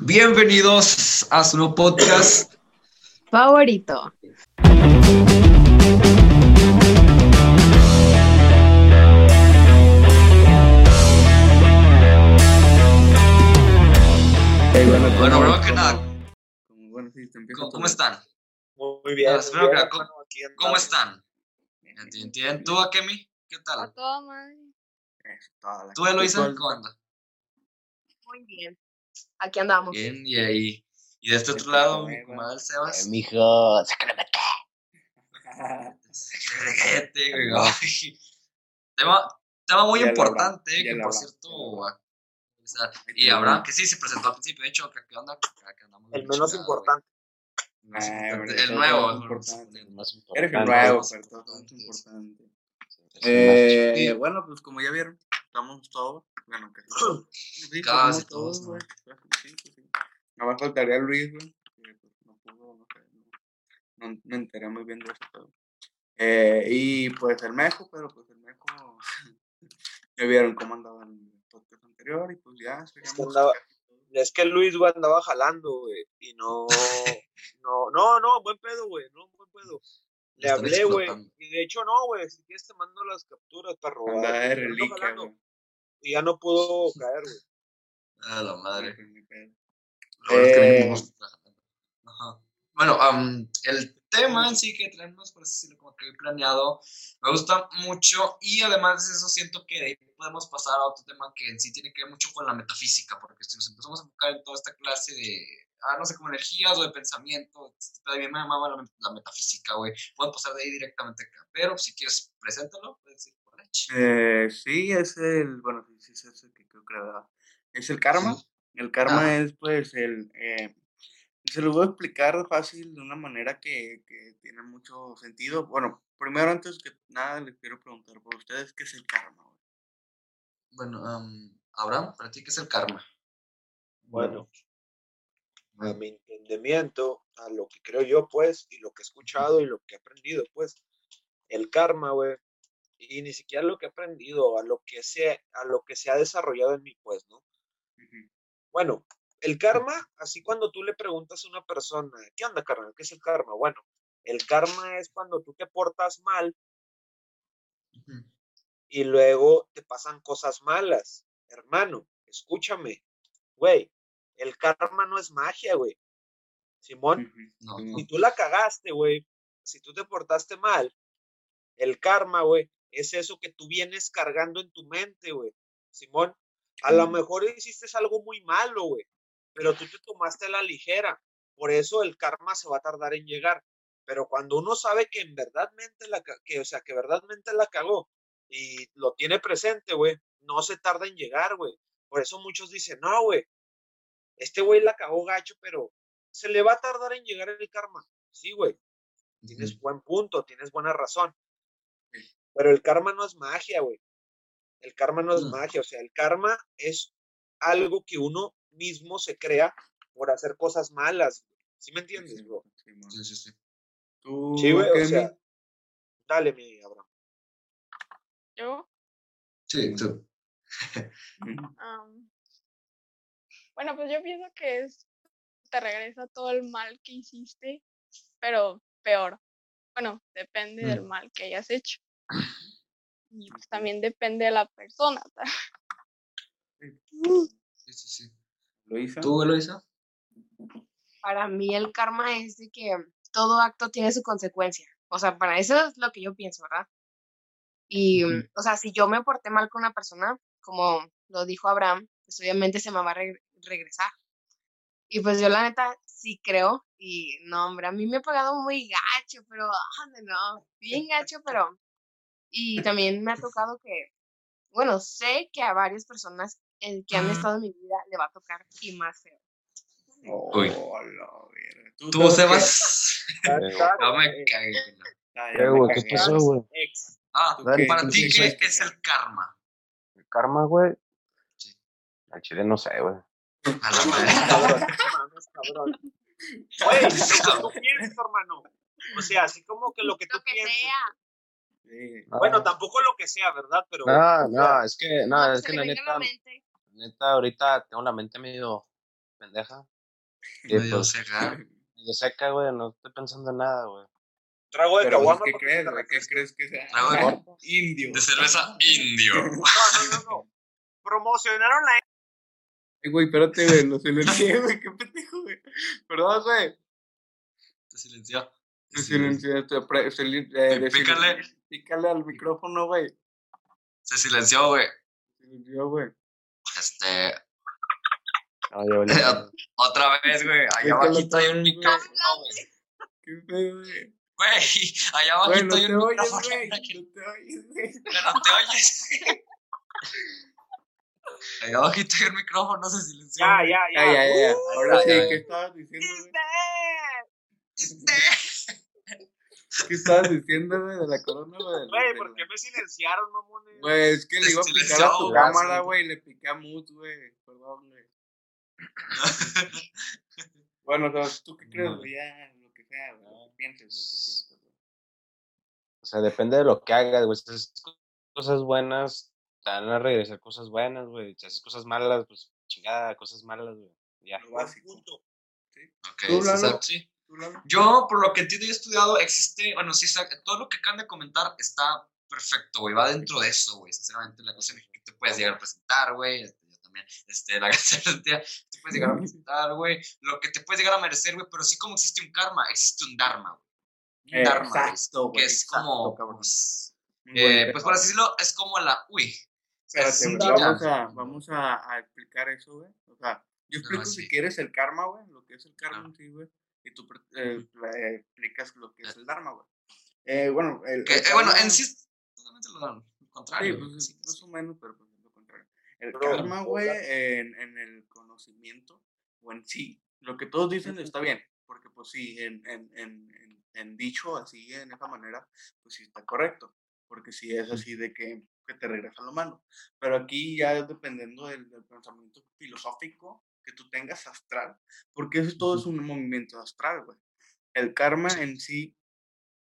Bienvenidos a su nuevo podcast. Favorito. bueno, bueno, que nada. Bueno, sí, te empiezo ¿Cómo, están? Muy bien. Ah, espero muy que- bien, ¿cómo- hermano, aquí ¿Cómo andamos. están? ¿Tú, Akemi? ¿Qué tal? ¿Tú, Eloisa? ¿Cómo anda? Muy bien. Aquí andamos. Bien, y ahí. Y de este otro lado, mi comadre el Sebas. mijo, sácale Cállate, güey. Tema, tema muy Ya importante, que por cierto. ah, o sea, y Abraham, que sí se presentó al principio, de hecho, que qué onda, que andamos El menos chingado, importante. importante, hombre, El todo nuevo, es el importante. Más Eres el importante. nuevo, más pero todo es importantes. importante. Eh, Eh, bueno, pues como ya vieron, estamos todos. Bueno, casi todos. Sí, Casi todos, güey. Sí, sí, sí. Nada más faltaría Luis, güey. Que pues, no pudo, no sé. No, no me enteré muy bien de eso. Eh, y pues el Mejo, pero pues el Mejo. ya vieron cómo andaba en el podcast anterior y pues ya. seríamos andaba- casi todos. Es que Luis, güey, andaba jalando, güey. Y no. No, no, no, buen pedo, güey. No, buen pedo. Le Están hablé, güey. Y de hecho, no, güey. Si quieres, te mando las capturas, perro. Andaba de reliquia. Y ya no pudo caer, güey. A la madre. Que Eh. venimos. Ajá. Bueno, am, el tema en sí que tenemos, por así decirlo, como que planeado, me gusta mucho y además de eso siento que de ahí podemos pasar a otro tema que en sí tiene que ver mucho con la metafísica, porque si nos empezamos a enfocar en toda esta clase de, ah, no sé, como energías o de pensamiento, también me llamaba la, la metafísica, güey. Puedo pasar de ahí directamente acá, pero si quieres, preséntalo, puedes decir. Eh, sí, es el, bueno, sí, sí, es ese que creo que era, es el karma. Sí. El karma Ah. es, pues, el, eh, se lo voy a explicar fácil de una manera que, que tiene mucho sentido. Bueno, primero, antes que nada, les quiero preguntar por ustedes, ¿qué es el karma? güey? Bueno, am, Abraham, para ti, ¿qué es el karma? Bueno, a mi entendimiento, a lo que creo yo, pues, y lo que he escuchado y lo que he aprendido, pues, el karma, güey, y ni siquiera lo que he aprendido, a lo que se, a lo que se ha desarrollado en mí, pues, ¿no? Bueno, el karma, así cuando tú le preguntas a una persona, ¿qué onda, carnal? ¿Qué es el karma? Bueno, el karma es cuando tú te portas mal y luego te pasan cosas malas. Hermano, escúchame, güey, el karma no es magia, güey. Simón. No, si tú la cagaste, güey, si tú te portaste mal, el karma, güey, es eso que tú vienes cargando en tu mente, güey. Simón, a lo mejor hiciste algo muy malo, güey, pero tú te tomaste a la ligera. Por eso el karma se va a tardar en llegar. Pero cuando uno sabe que en verdadmente la, ca- que, o sea, que verdaderamente la cagó y lo tiene presente, güey, no se tarda en llegar, güey. Por eso muchos dicen, no, güey, este güey la cagó gacho, pero se le va a tardar en llegar el karma. Sí, güey, tienes buen punto, tienes buena razón. Pero el karma no es magia, güey. El karma no es magia, o sea, el karma es algo que uno mismo se crea por hacer cosas malas. ¿Sí me entiendes, Sí, bro? Sí, sí, sí. ¿Tú, Sí, güey, o sea, dale, mi Abraham. Yo, Sí, tú. Bueno, pues yo pienso que es, te regresa todo el mal que hiciste, pero peor. Bueno, depende del Mm. mal que hayas hecho. Y pues también depende de la persona. Sí, sí, sí. ¿Luisa? ¿Tú, Eloisa? Para mí el karma es de que todo acto tiene su consecuencia. O sea, para eso es lo que yo pienso, ¿verdad? Y, o sea, si yo me porté mal con una persona, como lo dijo Abraham, pues obviamente se me va a re- regresar. Y pues yo la neta sí creo, y no, hombre, a mí me ha pagado muy gacho, pero, ah, no, no, bien gacho, pero, y también me ha tocado que, bueno, sé que a varias personas eh, que han estado en mi vida le va a tocar y más feo. Uy. Oh. ¿Tú, ¿Tú, Sebas? No me cagué. no. Ah, ya ¿Qué, cagué. pasó, güey? Ah, para ¿Tú ti, qué ¿qué crees que es el karma? El karma, güey. Sí. Al chile no sé, güey. A la madre. cabrón, cabrón. Que tú piensas, hermano. O sea, así como que lo que tú Lo que piensas. sea. Sí. Bueno, tampoco lo que sea, ¿verdad? Pero. No, no, es que, no, es se que la neta, la neta, ahorita tengo la mente medio, pendeja. Y Medio pues, cegar. medio seca, güey, no estoy pensando en nada, güey. Trago de pues, caguama ¿qué crees? ¿Qué crees que sea? Trago de-. Indio. De cerveza indio. No, no, no, no. Promocionaron la Ay, güey, espérate, güey, lo silencié, güey, qué pendejo, güey. Perdón, güey. Te silenció. Se silenció, te pre- se li- eh, pícale. al micrófono, güey. Se silenció, güey. Se silenció, güey. Este, valió. otra vez, güey. Allá abajito hay un micrófono, güey. Qué pedo, güey. Güey, allá Güey, abajito no hay te un micrófono. güey. No te oyes, güey. Pero no te oyes. Allá abajito un micrófono, se silenció. Ya, ya, Ya, ya. ya, ya. Uh, Ahora sí. ¿qué estabas diciendo. ¿Qué estabas diciendo, güey, de la corona, güey? Güey, ¿por qué me silenciaron, mamones? Güey, es que le iba a picar a tu cámara, güey, y le piqué a mute, güey. Perdón, güey. Bueno, ¿tú qué crees, güey? Ya, lo que sea, güey. Pienses, lo que pienses, güey. O sea, depende de lo que hagas, güey. Si haces cosas buenas, te van a regresar cosas buenas, güey. Si haces cosas malas, pues chingada, cosas malas, güey. Ya. Lo básico. punto. Ok, Tú, sí, Lalo. exacto, sí. ¿Tú, Lalo? Yo, por lo que entiendo y he estudiado, existe, bueno, sí, todo lo que acaban de comentar está perfecto, güey, va dentro de eso, güey, sinceramente, la cuestión es que te puedes llegar a presentar, güey, este, yo también, este, la garantía, te puedes llegar a presentar, güey, lo que te puedes llegar a merecer, güey, pero sí como existe un karma, existe un dharma, güey, un Eh, dharma, exacto, güey, que es exacto, como, cabrón. pues, eh, pues por así decirlo, es como la, uy, Espérate, güey, dharma. vamos a, vamos a, a explicar eso, güey. O sea, yo explico sí. si quieres el karma, güey, lo que es el karma Ah. en sí, güey. Y tú eh, eh, explicas lo que es el dharma, güey. Eh, bueno, el, que, el eh, bueno, en sí, es totalmente lo, Sí, contrario, pues, güey, sí, más sí. o menos, pero pues es lo contrario. El Bro, karma, güey, en, en el conocimiento o en sí, lo que todos dicen está bien, porque pues sí, en, en, en, en, en dicho así, en esa manera, pues sí está correcto, porque sí es así de que, que te regresa lo malo. Pero aquí ya es dependiendo del, del pensamiento filosófico que tú tengas astral, porque eso todo es un movimiento astral, güey. El karma en sí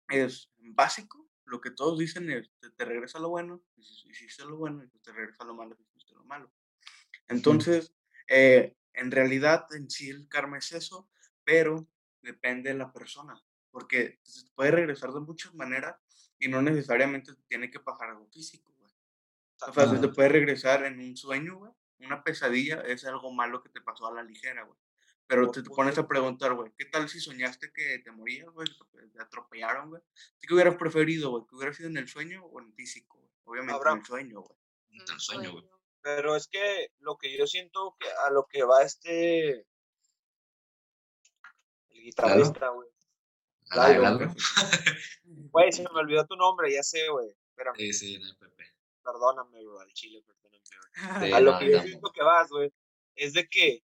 es básico, lo que todos dicen es, te, te regresa lo bueno, hiciste lo bueno, y pues te regresa lo malo, hiciste lo malo. Entonces, eh, en realidad, en sí el karma es eso, pero depende de la persona, porque se te puede regresar de muchas maneras y no necesariamente te tiene que pasar algo físico. O sea, se te puede regresar en un sueño, güey. Una pesadilla es algo malo que te pasó a la ligera, güey. Pero te, te pones a preguntar, güey, ¿qué tal si soñaste que te morías, güey? que Te atropellaron, güey. ¿Tú qué hubieras preferido, güey? ¿Que hubiera sido en el sueño o en el físico, güey? Obviamente Abraham. en el sueño, güey. Entre el sueño, güey. Pero es que lo que yo siento que a lo que va este. El guitarrista, güey. Lalo. Güey, se me olvidó tu nombre, ya sé, güey. Sí, sí, no hay. Perdóname, bro, al chile, perdóname, güey. Sí, A lo no, que yo no. siento que vas, güey, es de que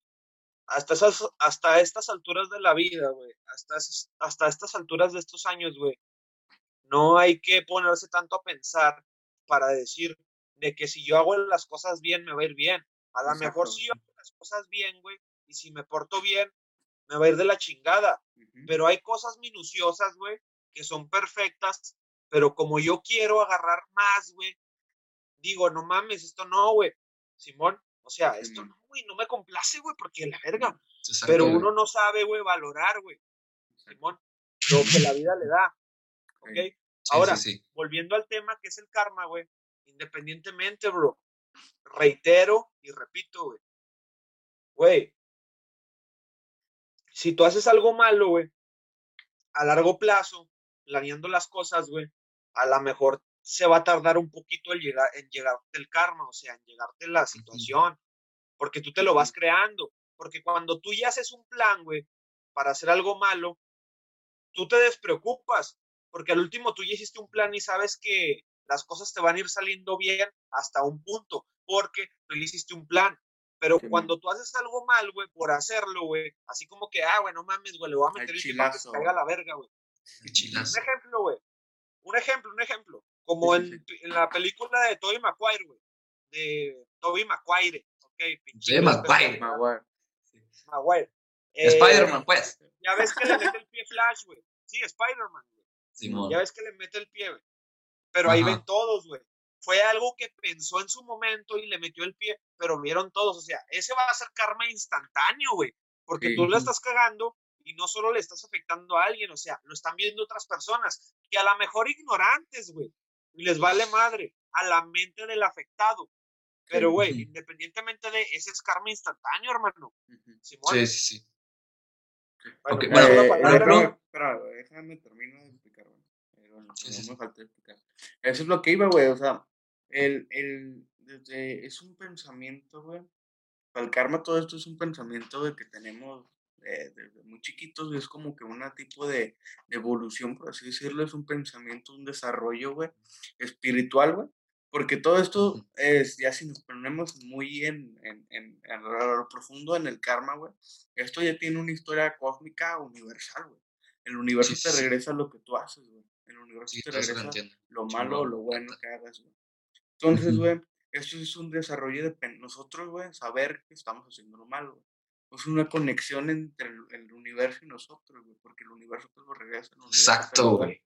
hasta, esas, hasta estas alturas de la vida, güey, hasta, esas- hasta estas alturas de estos años, güey, no hay que ponerse tanto a pensar para decir de que si yo hago las cosas bien, me va a ir bien. A lo mejor si yo hago las cosas bien, güey, y si me porto bien, me va a ir de la chingada. Ujú. Pero hay cosas minuciosas, güey, que son perfectas, pero como yo quiero agarrar más, güey, digo, no mames, esto no, güey. Simón, o sea, esto no, güey, no me complace, güey, porque la verga. Exacto, Pero uno no sabe, güey, valorar, güey. Simón, lo que la vida le da. ¿Ok? Sí, Ahora, sí. volviendo al tema que es el karma, güey, independientemente, bro, reitero y repito, güey. Güey, si tú haces algo malo, güey, a largo plazo, planeando las cosas, güey, a lo mejor se va a tardar un poquito el llegar, en llegarte el karma, o sea, en llegarte la situación, porque tú te lo vas creando, porque cuando tú ya haces un plan, güey, para hacer algo malo, tú te despreocupas, porque al último tú ya hiciste un plan y sabes que las cosas te van a ir saliendo bien hasta un punto, porque tú ya hiciste un plan. Pero man. cuando tú haces algo mal, güey, por hacerlo, güey, así como que, ah, güey, no mames, güey, le voy a meter el que se caiga la verga, güey. Qué. Un ejemplo, güey. Un ejemplo, un ejemplo. Como Sí, sí, en, en la película de Tobey Maguire, güey. De Tobey Maguire, ok. pinche Maguire. especialidad. Maguire. Maguire. Eh, Spider-Man, pues. Ya ves que le mete el pie Flash, güey. Sí, Spider-Man, güey. Ya ves que le mete el pie, güey. Pero ahí ven todos, güey. fue algo que pensó en su momento y le metió el pie, pero vieron todos, o sea, ese va a ser karma instantáneo, güey, porque Sí. tú le estás cagando y no solo le estás afectando a alguien, o sea, lo están viendo otras personas que a lo mejor ignorantes, güey, y les vale madre a la mente del afectado. Pero, güey, independientemente de ese es karma instantáneo, hermano. Simón, Sí, sí, sí. bueno, Ok, ¿cuál bueno, es la Eh, palabra? espera, déjame terminar de explicar, güey. Eh, bueno, Sí, no sí, sí. me faltó explicar. Eso es lo que iba, güey, o sea, el, el, desde, es un pensamiento, güey. Para el karma todo esto es un pensamiento de que tenemos eh, desde muy chiquitos, es como que un tipo de, de evolución, por así decirlo, es un pensamiento, un desarrollo, güey, espiritual, güey. Porque todo esto es, ya si nos ponemos muy en, en, en, en lo profundo en el karma, güey, esto ya tiene una historia cósmica universal, güey. El universo Sí, te sí, regresa lo que tú haces, güey. El universo Sí, te lo regresa lo Chingón, malo o lo bueno que hagas, güey. Entonces, güey, esto es un desarrollo de nosotros, güey, saber que estamos haciendo lo malo, güey. Es una conexión entre el, el universo y nosotros, güey, porque el universo te lo regresa, Exacto, güey.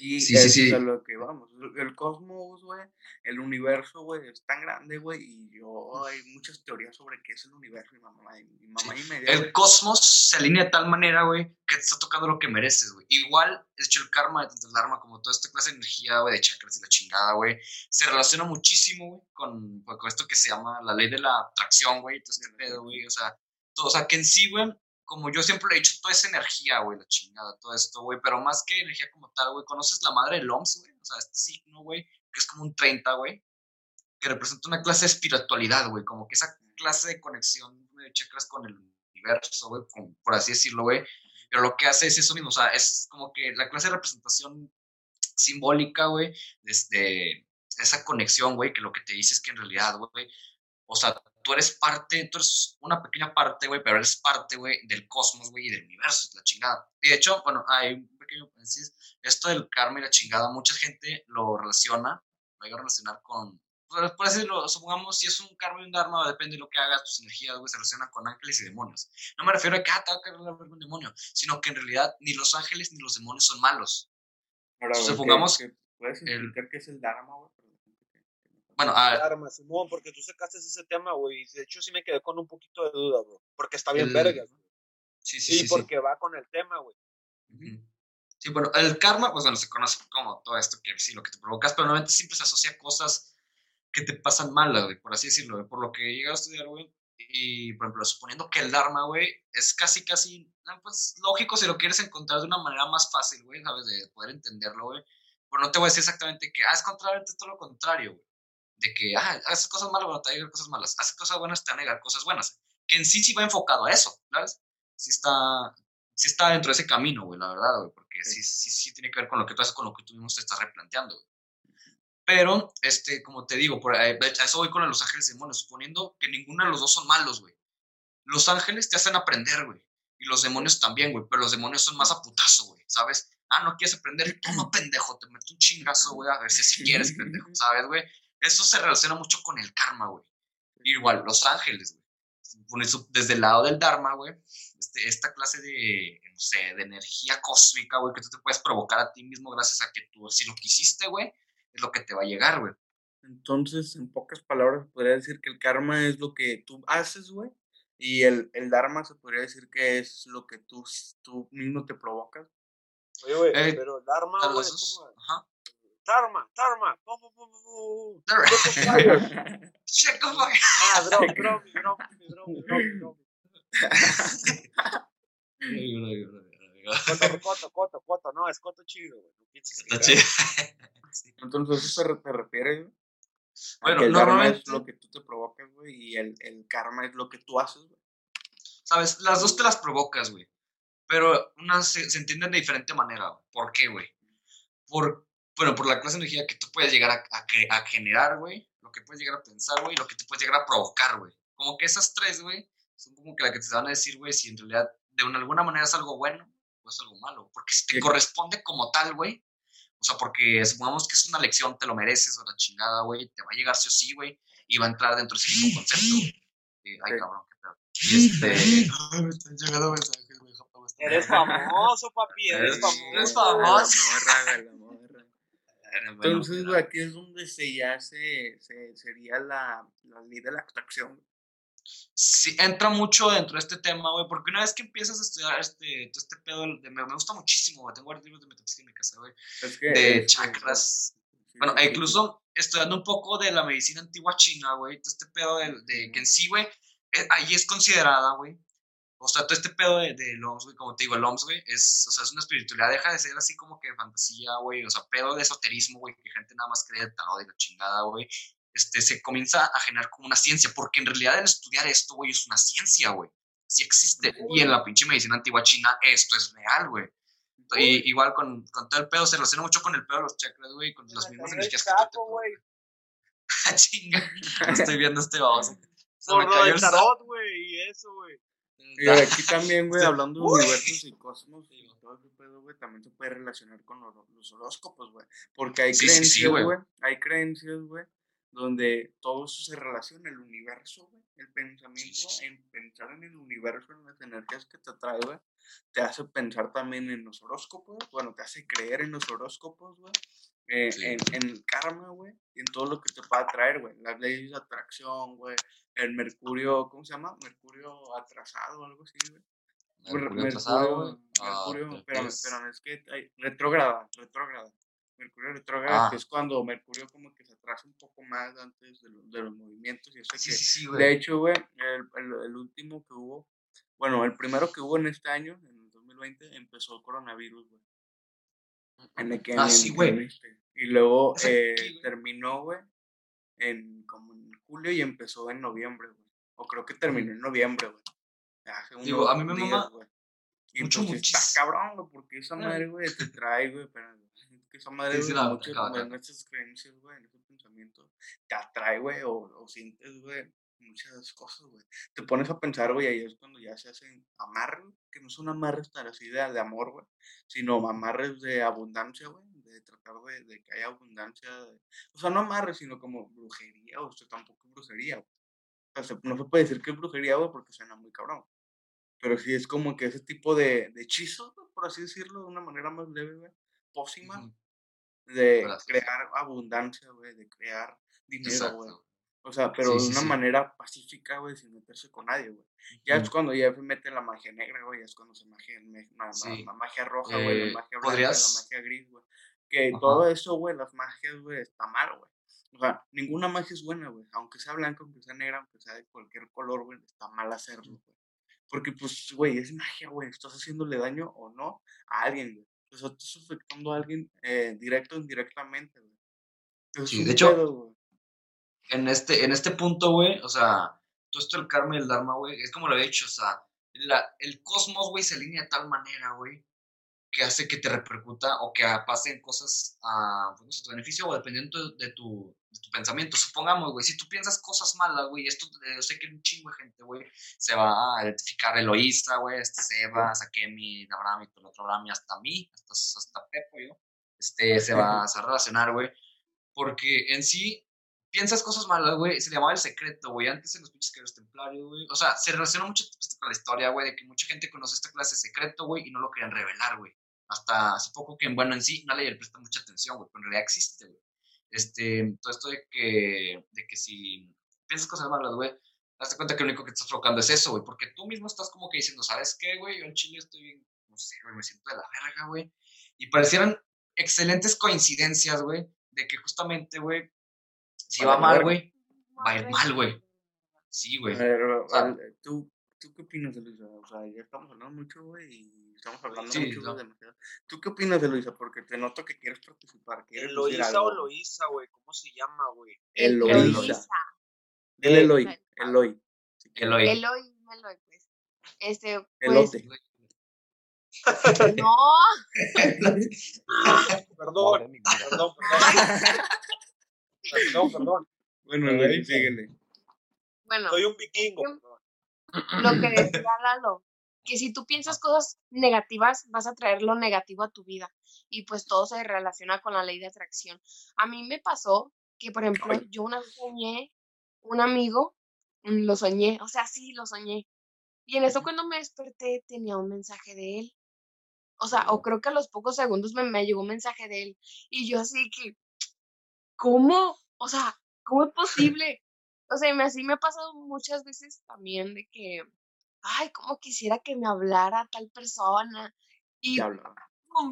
Y Sí, sí, eso es sí. a lo que vamos. El- cosmos, güey, el universo, güey, es tan grande, güey, y yo hay muchas teorías sobre qué es el universo. Mi mamá, y mi mamá y media, El güey. cosmos se alinea de tal manera, güey, que te está tocando lo que mereces, güey. Igual, de hecho, el karma, de tanto el dharma, como toda esta clase de energía, güey, de chakras y la chingada, güey, se relaciona muchísimo, güey, con, con esto que se llama la ley de la atracción, güey, todo este pedo, güey, o sea, todo, o sea, que en sí, güey, como yo siempre le he dicho, toda esa energía, güey, la chingada, todo esto, güey, pero más que energía como tal, güey, ¿conoces la madre del OMS, güey? O sea, este signo, güey, que es como un 30, güey, que representa una clase de espiritualidad, güey, como que esa clase de conexión de chakras con el universo, güey, por así decirlo, güey. Pero lo que hace es eso mismo, o sea, es como que la clase de representación simbólica, güey, desde esa conexión, güey, que lo que te dice es que en realidad, güey, o sea, tú eres parte, tú eres una pequeña parte, güey, pero eres parte, güey, del cosmos, güey, y del universo, la chingada. Y de hecho, bueno, hay un pequeño paréntesis, esto del karma y la chingada, mucha gente lo relaciona, lo llega a relacionar con, por, por decirlo, supongamos, si es un karma y un dharma, depende de lo que hagas, tus energías, güey, se relacionan con ángeles y demonios. No me refiero a que, ah, te va a caer un demonio, sino que en realidad ni los ángeles ni los demonios son malos. Ahora, ¿qué- supongamos ¿Puedes el- explicar qué es el Dharma, güey? Para la gente que- que no Bueno, sabe. ah, Arma, Simón, porque tú sacaste ese tema, güey. y De hecho, sí me quedé con un poquito de duda, bro. Porque está bien El- vergas. güey. sí, sí, Y sí, sí. porque va con el tema, güey. Sí, bueno, el karma, pues bueno, se conoce como todo esto que sí, lo que te provocas, pero normalmente siempre se asocia a cosas que te pasan malas, güey, por así decirlo, güey, por lo que he llegado a estudiar, güey. Y, por ejemplo, suponiendo que el Dharma, güey, es casi, casi, pues, lógico si lo quieres encontrar de una manera más fácil, güey, ¿sabes? De poder entenderlo, güey. Pero no te voy a decir exactamente que, ah, es contrario, es todo lo contrario, güey. De que, ah, haces cosas malas, bueno, te va a llegar cosas malas. Haces cosas buenas, te van a llegar cosas buenas. Que en sí sí va enfocado a eso, ¿sabes? Sí está, sí está dentro de ese camino, güey, la verdad, güey, porque sí, sí, sí tiene que ver con lo que tú haces, con lo que tú mismo te estás replanteando, güey. Pero, este, como te digo, por, ahí- a eso voy con los ángeles y demonios, suponiendo que ninguno de los dos son malos, güey. Los ángeles te hacen aprender, güey. Y los demonios también, güey. Pero los demonios son más a putazo, güey. ¿Sabes? Ah, no quieres aprender. Toma, pendejo. Te meto un chingazo, güey. A ver si si quieres, pendejo. ¿Sabes, güey? Eso se relaciona mucho con el karma, güey. Igual, los ángeles, güey. Por eso, Desde el lado del Dharma, güey. Este, esta clase de, no sé, de energía cósmica, güey, que tú te puedes provocar a ti mismo gracias a que tú, si lo quisiste, güey, es lo que te va a llegar, güey. Entonces, en pocas palabras, podría decir que el karma es lo que tú haces, güey. Y el, el Dharma se podría decir que es lo que tú, tú mismo te provocas. Oye, güey, Eh, pero Dharma, A güey, los dos. Dharma, Dharma. Pum, pum, pum, pum. Ah, bro, bro, mi bro, mi bro, mi bro, mi bro. Coto, coto, coto, coto. No, es coto chido, güey. Está chido. Entonces, ¿eso te, re- te refieres, güey? A Bueno, el normalmente- es lo que tú te provocas, güey, y el, el karma es lo que tú haces, güey. ¿Sabes? Las dos te las provocas, güey. Pero unas se, se entienden de diferente manera. güey. ¿Por qué, güey? Por, bueno, por la clase de energía que tú puedes llegar a, a que- a generar, güey. Lo que puedes llegar a pensar, güey. Y lo que te puedes llegar a provocar, güey. Como que esas tres, güey, son como que la que te van a decir, güey, si en realidad de una, alguna manera es algo bueno o es algo malo. Porque si te corresponde como tal, güey. O sea, porque supongamos que es una lección, te lo mereces o la chingada, güey. Te va a llegar sí o sí, güey. Y va a entrar dentro de ese mismo concepto. Eh, ay, cabrón, qué pedo. Y este. Ay, me están llegando mensajes, güey. Eres famoso, papi, eres famoso. eres famoso. Bueno, Entonces, güey, aquí es donde se ya se, se sería la, la ley de la atracción. Sí, entra mucho dentro de este tema, güey, porque una vez que empiezas a estudiar este, todo este pedo, de- me, me gusta muchísimo, güey, tengo libros de metafísica en mi casa, güey, Es que, de chakras. sí, Bueno, sí, sí, incluso estudiando un poco de la medicina antigua china, güey, todo este pedo de, de que en sí, güey, eh, ahí es considerada, güey. O sea, todo este pedo de, de OMS, güey, como te digo, el OMS, güey, es, o sea, es una espiritualidad, deja de ser así como que fantasía, güey, o sea, pedo de esoterismo, güey, que gente nada más cree de tarot y la chingada, güey. Este, se comienza a generar como una ciencia, porque en realidad el estudiar esto, güey, es una ciencia, güey. Sí existe. Y en la pinche medicina antigua china, esto es real, güey. Y, igual con, con todo el pedo, se relaciona mucho con el pedo de los chakras, güey, con las mismas energías que tú te. Ah, chinga. Estoy viendo este baboso. Se Por me cayó el tarot, güey, y eso, güey. Y aquí también, güey, hablando de universos y cosmos y todo ese pedo, güey, también se puede relacionar con los, los horóscopos, güey. Porque hay Sí, sí, sí, creencias, güey. güey, hay creencias, güey, donde todo eso se relaciona, el universo, güey, el pensamiento, en pensar en el universo, en las energías que te trae, güey, te hace pensar también en los horóscopos, bueno, te hace creer en los horóscopos, güey, eh, Sí. en, en el karma, güey, y en todo lo que te pueda traer, güey, las leyes de atracción, güey, el mercurio, ¿cómo se llama? Mercurio atrasado, algo así, güey. Mer- Mercurio atrasado, güey. Mercurio, Ah, espérame, pues, espérame, es que hay, retrógrada, retrógrada. Mercurio retrógrada, Ah. que es cuando Mercurio como que se atrasa un poco más antes de, lo- de los movimientos y eso Sí, que, sí, sí, de hecho, güey, el, el- el último que hubo, bueno, el primero que hubo en este año, en el 2020, empezó el coronavirus, güey. En el que, Ah, en- sí, en güey. Y luego eh, terminó, güey, en como en julio y empezó en noviembre, güey. O creo que terminó en noviembre, güey. Digo, a mí me días, mama güey. Y mucho, pues está cabrón, güey, porque esa madre, güey, te trae, güey, pero que esa madre, Sí, güey, muchas creencias, güey, en esos pensamientos, te atrae, güey, o, o sientes, güey, muchas cosas, güey. Te pones a pensar, güey, ahí es cuando ya se hacen amarres, que no son amarres tan así de, de amor, güey, sino amarres de abundancia, güey, de tratar de, de que haya abundancia, de- o sea, no amarres, sino como brujería, o sea, tampoco brujería, güey. O sea, se- no se puede decir que es brujería, güey, porque suena muy cabrón. Pero sí es como que ese tipo de, de hechizos, por así decirlo, de una manera más leve, güey, pócima, Ujú, de Gracias. crear abundancia, güey, de crear dinero, güey. O sea, pero Sí, de una sí. manera pacífica, güey, sin meterse con nadie, güey. Ya es cuando ya se mete la magia negra, güey, ya es cuando se magia, la, la- Sí. la magia roja, güey, Eh, la magia blanca, ¿podrías? la magia gris, güey. Que Ajá. todo eso, güey, las magias, güey, está mal, güey. O sea, ninguna magia es buena, güey. Aunque sea blanca, aunque sea negra, aunque sea de cualquier color, güey, está mal hacerlo, güey. Porque, pues, güey, es magia, güey. Estás haciéndole daño o no a alguien, güey. O sea, estás afectando a alguien eh, directo o indirectamente, güey. Sí, de hecho, pedo. En este, en este punto, güey, o sea, todo esto del karma y el dharma, güey, es como lo he dicho, o sea, la, el cosmos, güey, se alinea de tal manera, güey, que hace que te repercuta o que pasen cosas a, pues, sé, tu beneficio o dependiendo de tu, de tu pensamiento. Supongamos, güey, si tú piensas cosas malas, güey, esto, yo sé que un chingo de gente, güey, se va a identificar Eloísa, güey, este Seba, Sakemi, Abraham y todo el otro Abraham y hasta mí, hasta, hasta Pepo, yo, este, se va a relacionar, güey, porque en sí piensas cosas malas, güey, se le llamaba el secreto, güey, antes en los pinches caballeros templarios, güey, o sea, se relaciona mucho con la historia, güey, de que mucha gente conoce esta clase de secreto, güey, y no lo querían revelar, güey, hasta hace poco que, bueno, en sí, nadie le presta mucha atención, güey, pero en realidad existe, güey, este, todo esto de que, de que si piensas cosas malas, güey, das cuenta que lo único que estás provocando es eso, güey, porque tú mismo estás como que diciendo, ¿sabes qué, güey? Yo en Chile estoy bien, no sé, güey, me siento de la verga, güey, y parecieran excelentes coincidencias, güey, de que justamente, güey, si va mal, güey, va a ir mal, güey. Sí, güey. Sea, ¿tú, ¿tú qué opinas de Luisa? O sea, ya estamos hablando mucho, güey, y estamos hablando Sí, mucho, no. demasiado. ¿Tú qué opinas de Luisa? Porque te noto que quieres participar, quieres algo. o Loísa, güey. ¿Cómo se llama, güey? Eloísa. Eloísa. Dile Eloy, Eloy. Eloy. Eloy. Eloy, pues. Este, pues, Elote. no, Perdón, perdón, perdón. Perdón, perdón. Bueno, síguele. bueno, Soy un vikingo. Lo que decía Lalo, que si tú piensas cosas negativas, vas a traer lo negativo a tu vida. Y pues todo se relaciona con la ley de atracción. A mí me pasó que, por ejemplo, Ay. yo una vez soñé un amigo, mm, lo soñé, o sea, sí, lo soñé. Y en eso cuando me desperté tenía un mensaje de él. O sea, o creo que a los pocos segundos me, me llegó un mensaje de él. Y yo así que, ¿cómo? O sea, ¿cómo es posible? O sea, me, así me ha pasado muchas veces también de que, ay, cómo quisiera que me hablara tal persona. Y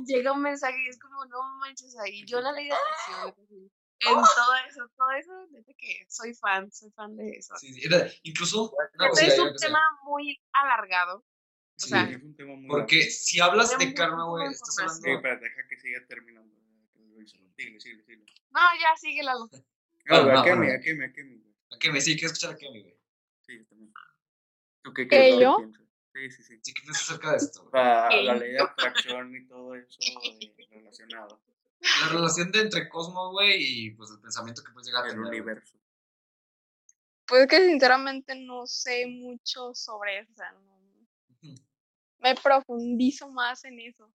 llega un mensaje y es como, no manches, ahí yo la ley de atracción, así, En todo eso, todo eso, neta que soy fan, soy fan de eso. Sí, sí, era- incluso Pero cosilla, es un tema muy alargado. Sí, sea, es un tema muy porque si hablas de karma, güey, estás información. Sí, hablando. pero deja que siga terminando. Sigue, sigue, sigue. No, ya, sigue la luz. No, güey, no, a Kemi, a Kemi, a Kemi, güey. ¿A qué me sí, quiero escuchar a Kemi, güey? Sí, yo también. ¿Tú qué ¿Que crees yo? Sí, sí, sí. Sí, ¿qué piensas acerca de esto? La yo? ley de atracción y todo eso relacionado. La relación de entre cosmos, güey, y pues el pensamiento que puedes llegar a El tener. güey. universo. Pues que sinceramente no sé mucho sobre eso, o sea, no, me profundizo más en eso.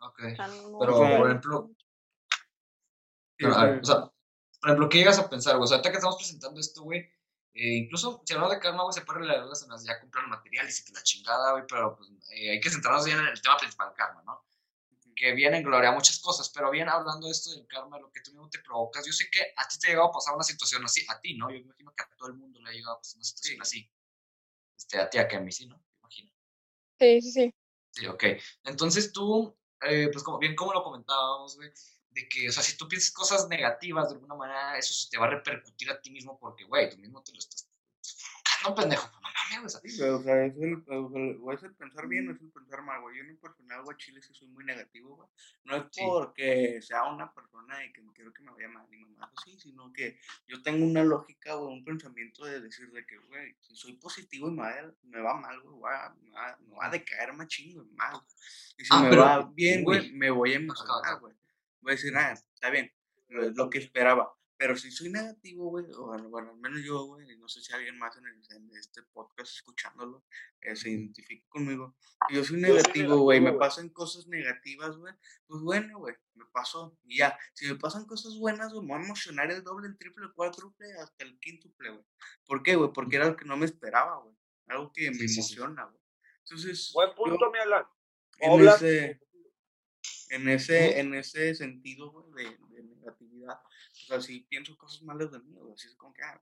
Ok. o sea, no Pero, por ejemplo, pero, a ver, o sea, por ejemplo, ¿qué llegas a pensar, güey? O sea, ahorita que estamos presentando esto, güey, eh, incluso si hablamos de karma, güey, se puede relacionar ya con planos materiales y que la chingada, güey, pero pues eh, hay que centrarnos bien en el tema principal, karma, ¿no? que bien engloria muchas cosas, pero bien hablando de esto del karma, lo que tú mismo te provocas, yo sé que a ti te ha llegado a pasar una situación así, a ti, ¿no? Yo me imagino que a todo el mundo le ha llegado a pasar una situación Sí. así. Este, a ti, a mí, sí, ¿no? Me imagino. Sí, sí, sí. Sí, ok. Entonces tú, eh, pues como bien como lo comentábamos, güey, de que, o sea, si tú piensas cosas negativas de alguna manera, eso se te va a repercutir a ti mismo porque, güey, tú mismo te lo estás... No, pendejo, no mames, o sea, Sí, o sea, es el, o el- o es el pensar bien o es el pensar mal, güey. Yo en lo personal, güey, Chile sí soy muy negativo, güey. No es Sí. porque sea una persona y que quiero que me vaya mal ni mamá, sí, sino que yo tengo una lógica, güey, un pensamiento de decir de que, güey, si soy positivo y me va, me va mal, güey, me va, me va a decaer machín, güey, mal. Y si Ah, me pero, va bien, güey, me voy a emocionar, güey. Voy a decir, ah, está bien, lo, es lo que esperaba. Pero si soy negativo, güey, o bueno, al menos yo, güey, y no sé si alguien más en, el- en este podcast escuchándolo eh, se identifique conmigo. Yo soy negativo, güey, me pasan cosas negativas, güey, pues bueno, güey, me pasó y ya. Si me pasan cosas buenas, güey, me voy a emocionar el doble, el triple, el cuádruple, hasta el quíntuple, güey. ¿Por qué, güey? Porque era algo que no me esperaba, güey. Algo que me Sí, sí, sí. emociona, güey. Entonces, Buen yo punto, mi Alan. en Habla. ese, en ese, en ese sentido, güey, de, de negatividad, o sea, si pienso cosas malas de mí, güey, así es como que, ah,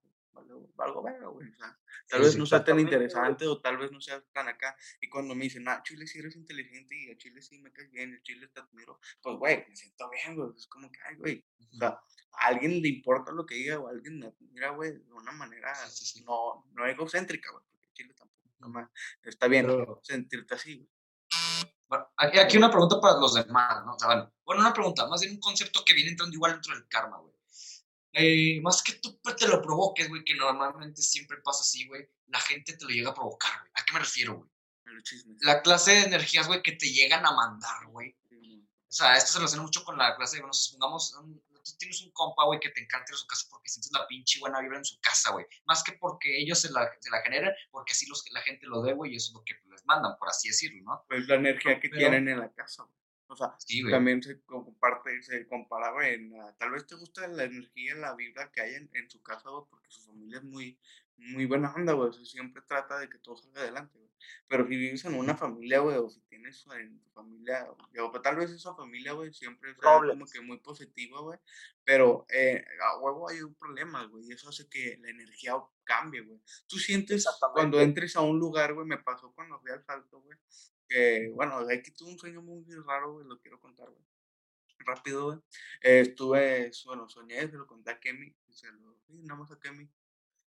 valgo verga, güey, o sea, tal Sí, vez sí, no sea tan interesante o tal vez no sea tan acá, y cuando me dicen, ah, Chile sí eres inteligente y a Chile sí me caes bien, a Chile te admiro, pues, güey, me siento bien, güey, es como que, ay, güey, o sea, a alguien le importa lo que diga o a alguien me admira, güey, de una manera Sí, sí, sí. no, no egocéntrica, güey, porque Chile tampoco, mal, está bien Pero- sentirte así, güey. Bueno, aquí, una pregunta para los demás, ¿no? O sea, bueno, bueno, una pregunta, más bien un concepto que viene entrando igual dentro del karma, güey. Eh, más que tú te lo provoques, güey, que normalmente siempre pasa así, güey, la gente te lo llega a provocar, güey. ¿A qué me refiero, güey? La clase de energías, güey, que te llegan a mandar, güey. O sea, esto se relaciona mucho con la clase de, bueno, supongamos, un- tú tienes un compa, güey, que te encanta ir a su casa porque sientes la pinche buena vibra en su casa, güey. Más que porque ellos se la, se la generan, porque así los, la gente lo dé, güey, y eso es lo que mandan, por así decirlo, ¿no? pues la energía que Pero- tienen en la casa. O sea, Sí, también se comparte, se compara, güey, en la- tal vez te gusta la energía, la vibra que hay en, en su casa, güey, porque su familia es muy, muy buena onda, güey, o sea, siempre trata de que todo salga adelante, güey. Pero si vives en una familia, güey, o si tienes en tu familia, o que tal vez esa familia, güey, siempre sea como que muy positiva, güey, pero eh, a huevo hay un problema, güey, y eso hace que la energía cambie, güey. Tú sientes cuando entres a un lugar, güey, me pasó cuando fui al salto, güey, que, bueno, aquí tuve un sueño muy raro, güey, lo quiero contar, güey. Rápido, güey. Eh, estuve, bueno, soñé, se lo conté a Kemi, se lo, sí, nada más a Kemi.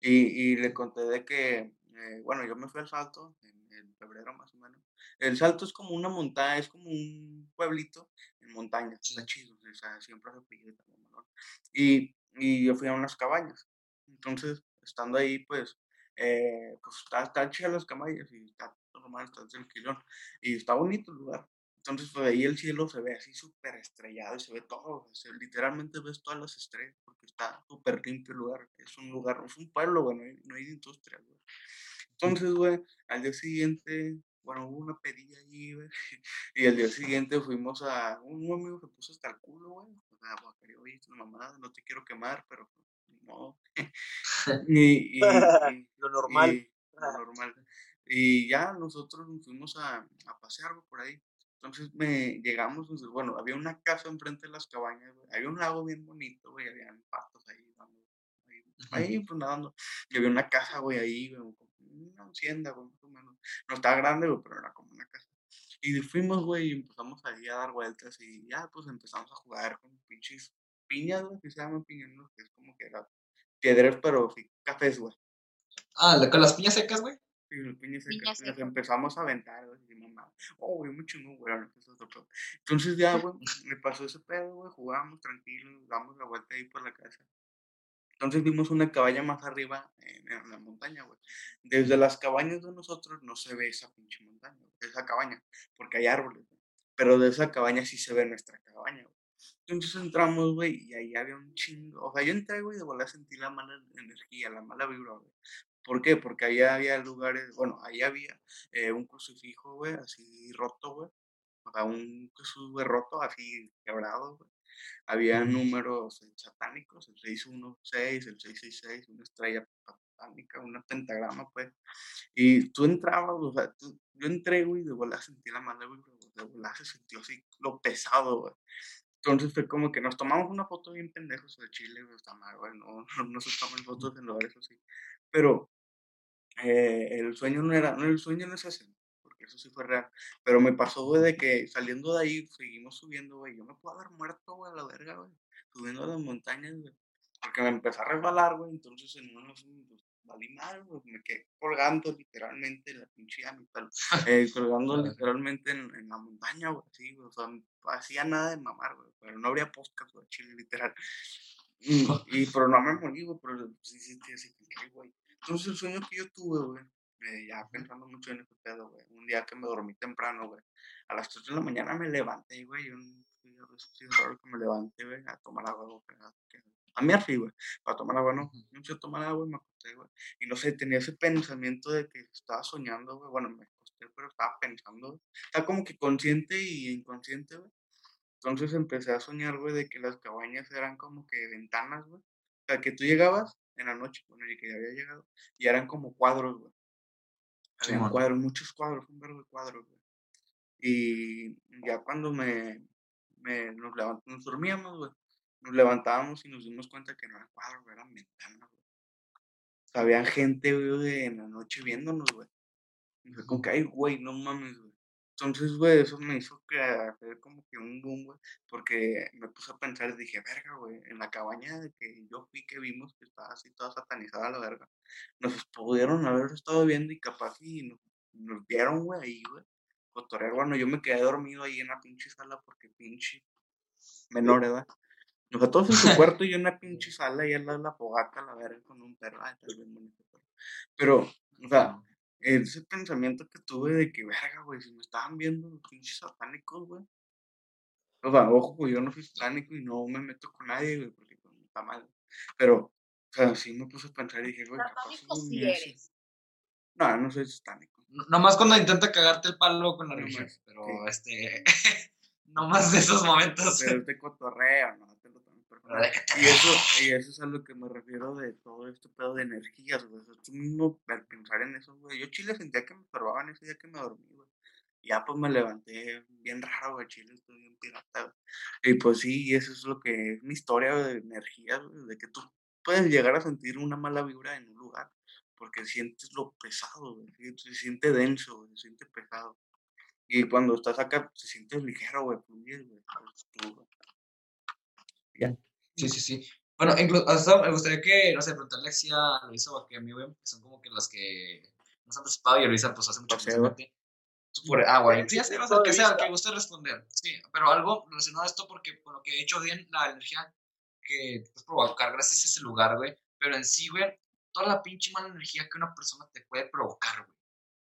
Y, y le conté de que, eh, bueno, yo me fui al salto en, en febrero más o menos. El salto es como una montaña, es como un pueblito en montaña, está chido, o sea, siempre y tal, ¿no? Y, y yo fui a unas cabañas. Entonces, estando ahí, pues, eh, pues está, está chida las cabañas y está normal, está tranquilo. Y está bonito el lugar. Entonces, pues ahí el cielo se ve así súper estrellado y se ve todo. o sea, literalmente ves todas las estrellas está súper limpio el lugar. Es un lugar, es un pueblo, güey, no hay, no hay industria, güey. Entonces, güey, al día siguiente, bueno, hubo una pedilla allí, güey. Y al día siguiente fuimos a. Un amigo se puso hasta el culo, güey. O sea, guacareó, oye, es una mamada, no te quiero quemar, pero pues, ni modo. y, y, y- Lo normal. y lo normal. Y ya nosotros nos fuimos a, a pasear güey, por ahí. Entonces me llegamos, bueno, había una casa enfrente de las cabañas, güey. Había un lago bien bonito, güey, había patos ahí, dando, ahí, ahí, pues nadando. Y había una casa, güey, ahí, güey, una hacienda, güey, más o menos. No estaba grande, güey, pero era como una casa. Y fuimos, güey, y empezamos ahí a dar vueltas y ya, pues empezamos a jugar con pinches piñas, güey, que se llaman piñas, ¿no? Que es como que era piedras, pero sí, cafés, güey. Ah, ¿la- con las piñas secas, güey. Y los piñas secas, seca. empezamos a aventar, güey, y mamá, oh, güey, muy chingón, güey. Entonces ya, güey, me pasó ese pedo, güey, jugamos tranquilos, damos la vuelta ahí por la casa. Entonces vimos una cabaña más arriba en, en la montaña, güey. Desde las cabañas de nosotros no se ve esa pinche montaña, esa cabaña, porque hay árboles, güey. Pero de esa cabaña sí se ve nuestra cabaña, güey. Entonces entramos, güey, y ahí había un chingo. O sea, yo entré, güey, y de volar sentí la mala energía, la mala vibra, güey. ¿Por qué? Porque ahí había lugares, bueno, ahí había eh, un crucifijo, güey, así roto, güey. O sea, un güey, roto, así quebrado, güey. Había números eh, satánicos, el 616, el 666, una estrella satánica, una pentagrama, pues. Y tú entrabas, o sea, tú- yo entré, güey, de volar sentí la vibra, güey. De volar se sintió así lo pesado, güey. Entonces fue como que nos tomamos una foto bien pendejos de Chile, güey, está mal, güey, no, no nos toman fotos en lugares así. Pero eh, el sueño no era, no, el sueño no es ese, porque eso sí fue real. Pero me pasó, güey, de que saliendo de ahí, seguimos subiendo, güey, yo me puedo haber muerto, güey, a la verga, güey, subiendo a las montañas, güey. Porque me empecé a resbalar, güey, entonces en uno pues, valí mal, güey, me quedé colgando literalmente en la pinche a mi pelo, eh, colgando literalmente en, en la montaña, güey, sí, güey, o sea, no hacía nada de mamar, güey, pero no habría podcast, güey, chile, literal. Y, y, pero no me morí, güey, pero sí, sí, sí, sí, sí, güey. Entonces el sueño que yo tuve, güey, eh, ya pensando mucho en ese pedo, güey, un día que me dormí temprano, güey, a las 3 de la mañana me levanté, güey, es raro que me levante, güey, a tomar agua, güey, a- que- a mí así, güey, para tomar agua, no, sé tomar agua y me acosté, güey, y no sé, tenía ese pensamiento de que estaba soñando, güey, bueno, me acosté, pero estaba pensando, güey, estaba como que consciente y inconsciente, güey, entonces empecé a soñar, güey, de que las cabañas eran como que ventanas, güey. O sea, que tú llegabas en la noche, con el que ya había llegado, y eran como cuadros, güey. Habían Simón. cuadros, muchos cuadros, un verbo de cuadros, güey. Y ya cuando me, me nos, levant- nos dormíamos, güey, nos levantábamos y nos dimos cuenta que no eran cuadros, güey, eran ventanas, güey. O sea, había gente, güey, en la noche viéndonos, güey. Y fue como que, ay, güey, no mames, güey. Entonces, güey, eso me hizo que hacer como que un boom, güey, porque me puse a pensar y dije, verga, güey, en la cabaña de que yo fui que vimos que estaba así toda satanizada la verga, nos pudieron haber estado viendo y capaz y nos, nos vieron, güey, ahí, güey, cotorrear, bueno, yo me quedé dormido ahí en la pinche sala porque pinche menor edad. Nosotros en su cuarto y yo en una pinche sala y al lado de la fogata, la verga, con un perro, ay, tal vez bonito perro. Pero, o sea, ese pensamiento que tuve de que, verga, güey, si me estaban viendo los pinches satánicos, güey. O sea, ojo, pues yo no soy satánico y no me meto con nadie, güey, porque pues, está mal. Pero, o sea, sí me puse a pensar y dije, güey, Satánico sí eres. No, no soy satánico. No- Nomás cuando intenta cagarte el palo con la Nomás, religión, pero sí. este. no más de esos momentos. Pero es de cotorreo, no Y eso, y eso es a lo que me refiero de todo este pedo de energías, güey. O sea, tú mismo al pensar en eso, güey. Yo chile sentía que me observaban ese día que me dormí, güey. Ya pues me levanté bien raro, güey. Chile estoy bien pirata, güey. Y pues sí, y eso es lo que es mi historia de energías, güey. De que tú puedes llegar a sentir una mala vibra en un lugar. Porque sientes lo pesado, güey. Se siente denso, güey. Se siente pesado. Y cuando estás acá, se siente ligero, güey. Fluyes, güey. tú, güey. Sí, sí, sí. Bueno, incluso hasta me gustaría que, no sé, preguntarle así a Luisa o a mí, güey, que son como que las que nos han participado y a Luisa, pues hace mucho. Tú por- Ah, güey, sí, ya sé, o sea, Punto de que sea, que guste responder. Sí, pero algo relacionado a esto, porque con lo que he hecho bien, la energía que puedes provocar gracias a ese lugar, güey. Pero en sí, güey, toda la pinche mala energía que una persona te puede provocar, güey.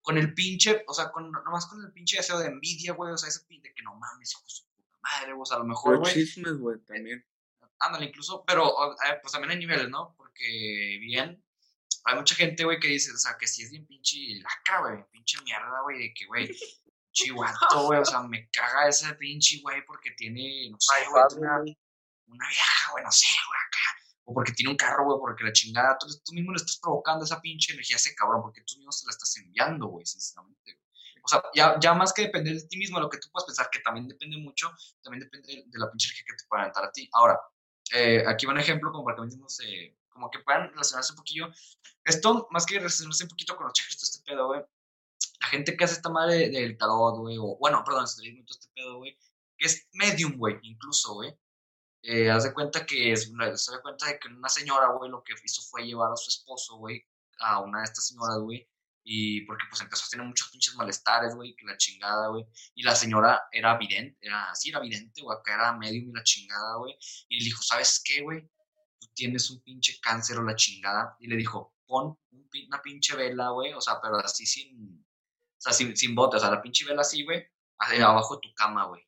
Con el pinche, o sea, con, nomás con el pinche deseo de envidia, güey, o sea, ese pinche de que no mames, hijo de su puta madre, güey, o sea, a lo mejor, güey. chismes, güey, también. Ándale, incluso, pero eh, pues también hay niveles, ¿no? Porque bien, hay mucha gente, güey, que dice, o sea, que si es bien pinche lacra, güey, pinche mierda, güey, de que, güey, chihuato, güey, o sea, me caga ese pinche, güey, porque tiene, no sé, güey, una, una vieja, güey, no sé, güey, acá, o porque tiene un carro, güey, porque la chingada, entonces tú mismo le estás provocando esa pinche energía a ese cabrón, porque tú mismo se la estás enviando, güey, sinceramente, güey. O sea, ya, ya más que depender de ti mismo, lo que tú puedes pensar, que también depende mucho, también depende de, la pinche energía que te pueda aventar a ti. Ahora, eh, aquí va un ejemplo como para que mismos, eh, como que puedan relacionarse un poquillo. Esto, más que relacionarse un poquito con los chakras, todo este pedo, güey. La gente que hace esta madre del tarot, güey, o bueno, perdón, esoterismo todo este pedo, güey, que es medium, güey, incluso, güey. Eh, haz de cuenta que es, se da cuenta de que una señora, güey, lo que hizo fue llevar a su esposo, güey, a una de estas señoras, güey, y porque pues empezó a tener muchos pinches malestares, güey, que la chingada, güey, y la señora era vidente, era, sí, era vidente, güey, acá era medium y chingada, güey, y le dijo, ¿sabes qué, güey? Tú tienes un pinche cáncer o la chingada, y le dijo, pon una pinche vela, güey, o sea, pero así sin, o sea, sin, sin bote, o sea, la pinche vela así, güey, ahí abajo de tu cama, güey,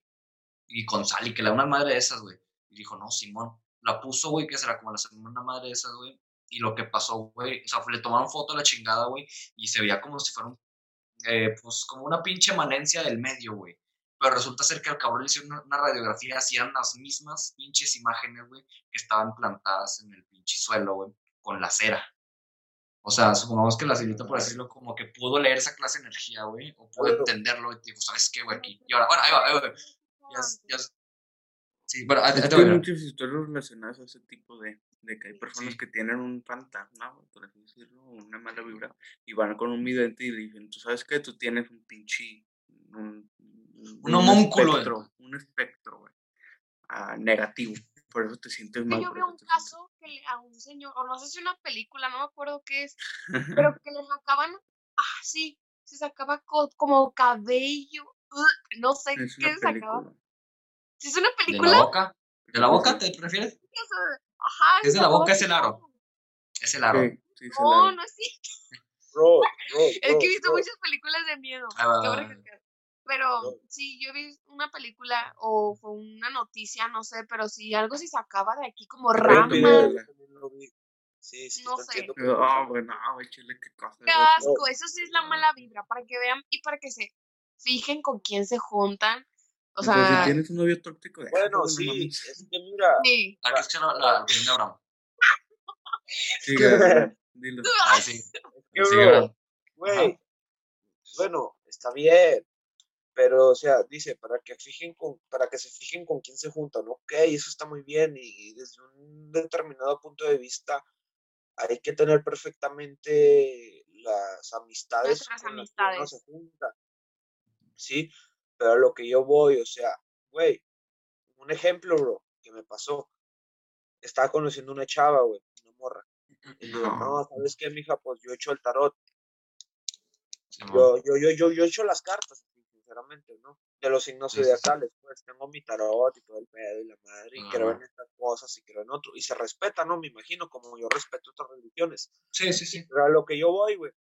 y con sal, y que le da una madre de esas, güey, y dijo, no, Simón, la puso, güey, que será como la segunda madre de esas, güey, y lo que pasó, güey, o sea, le tomaron foto a la chingada, güey, y se veía como si fuera un, eh, pues, como una pinche emanencia del medio, güey. Pero resulta ser que al cabrón le hicieron una, radiografía, eran las mismas pinches imágenes, güey, que estaban plantadas en el pinche suelo, güey, con la cera. O sea, supongamos que la señorita, por decirlo, como que pudo leer esa clase de energía, güey, o pudo entenderlo, y dijo, ¿sabes qué, güey? Aquí. Y ahora, bueno, ahí va, ahí va. Ya, ya Sí, bueno, hay muchas historias relacionadas a ese tipo de, de que hay personas Sí. que tienen un fantasma, por así decirlo, una mala vibra, y van con un vidente y le dicen, tú sabes que tú tienes un pinche, un, Un homúnculo, güey. espectro, un espectro, güey, ah, negativo, por eso te sientes mal. yo vi un te sientes- caso que le- a un señor, o no sé si una película, no me acuerdo qué es, pero que le sacaban, ah, sí, se sacaba co- como cabello, ugh, no sé Es qué se sacaba. Si es una ¿De película, la boca? ¿De la boca te prefieres? Ajá, Es de la boca, es el aro. Es el aro. Sí, sí, se No, la- no es cierto. Bro, bro, Es que he visto bro. muchas películas de miedo. Ah. Pero sí, yo vi una película o fue una noticia, no sé, pero sí, algo se sacaba de aquí como ramas. Sí, sí, No sé. Ah, perfectamente. güey, no, güey, chile, qué cosa. Qué asco, eso sí es la mala vibra, para que vean y para que se fijen con quién se juntan. O Entonces, sea, si tienes un novio tóxico, Bueno, no sí, es que mira, sí. Aquí escucha la, la opinión de Abraham. Dilo. Sí. que Sí, bro, Abraham. güey, bueno, está bien, pero o sea, dice, para que fijen con, para que se fijen con quién se juntan, ok, eso está muy bien, y, y desde un determinado punto de vista hay que tener perfectamente las amistades Nuestras con las que uno amistades. se junta, ¿sí? Pero a lo que yo voy, o sea, güey, un ejemplo, bro, que me pasó, estaba conociendo una chava, güey, una morra, y digo, no, ¿sabes qué, mija? Pues yo he hecho el tarot, yo, yo, yo, yo, yo he hecho las cartas, sinceramente, ¿no? De los signos Sí, sí, sí. zodiacales, pues tengo mi tarot y todo el pedo y la madre, y creo en estas cosas y creo en otro, y se respeta, ¿no? Me imagino, como yo respeto otras religiones. Sí, sí, sí. Pero a lo que yo voy, güey,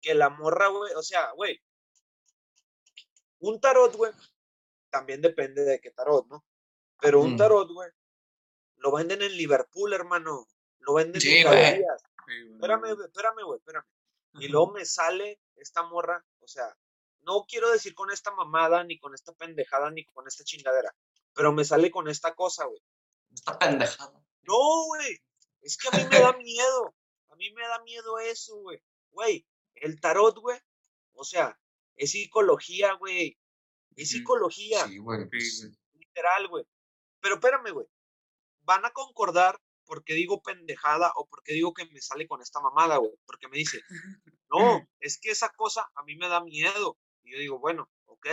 que la morra, güey, o sea, güey, un tarot, güey, también depende de qué tarot, ¿no? Pero un tarot, güey, lo venden en Liverpool, hermano, lo venden Sí, en güey. Sí, güey. Espérame, güey, espérame, güey, espérame. Y luego me sale esta morra, o sea, no quiero decir con esta mamada, ni con esta pendejada, ni con esta chingadera, pero me sale con esta cosa, güey. Está pendejado. No, güey, es que a mí me da miedo, a mí me da miedo eso, güey. Güey, el tarot, güey, o sea, es psicología, güey, es Ujú. psicología, Sí, güey. Sí, pues, literal, güey. Pero espérame, güey, van a concordar porque digo pendejada o porque digo que me sale con esta mamada, güey, porque me dice, no, es que esa cosa a mí me da miedo. Y yo digo, bueno, ok.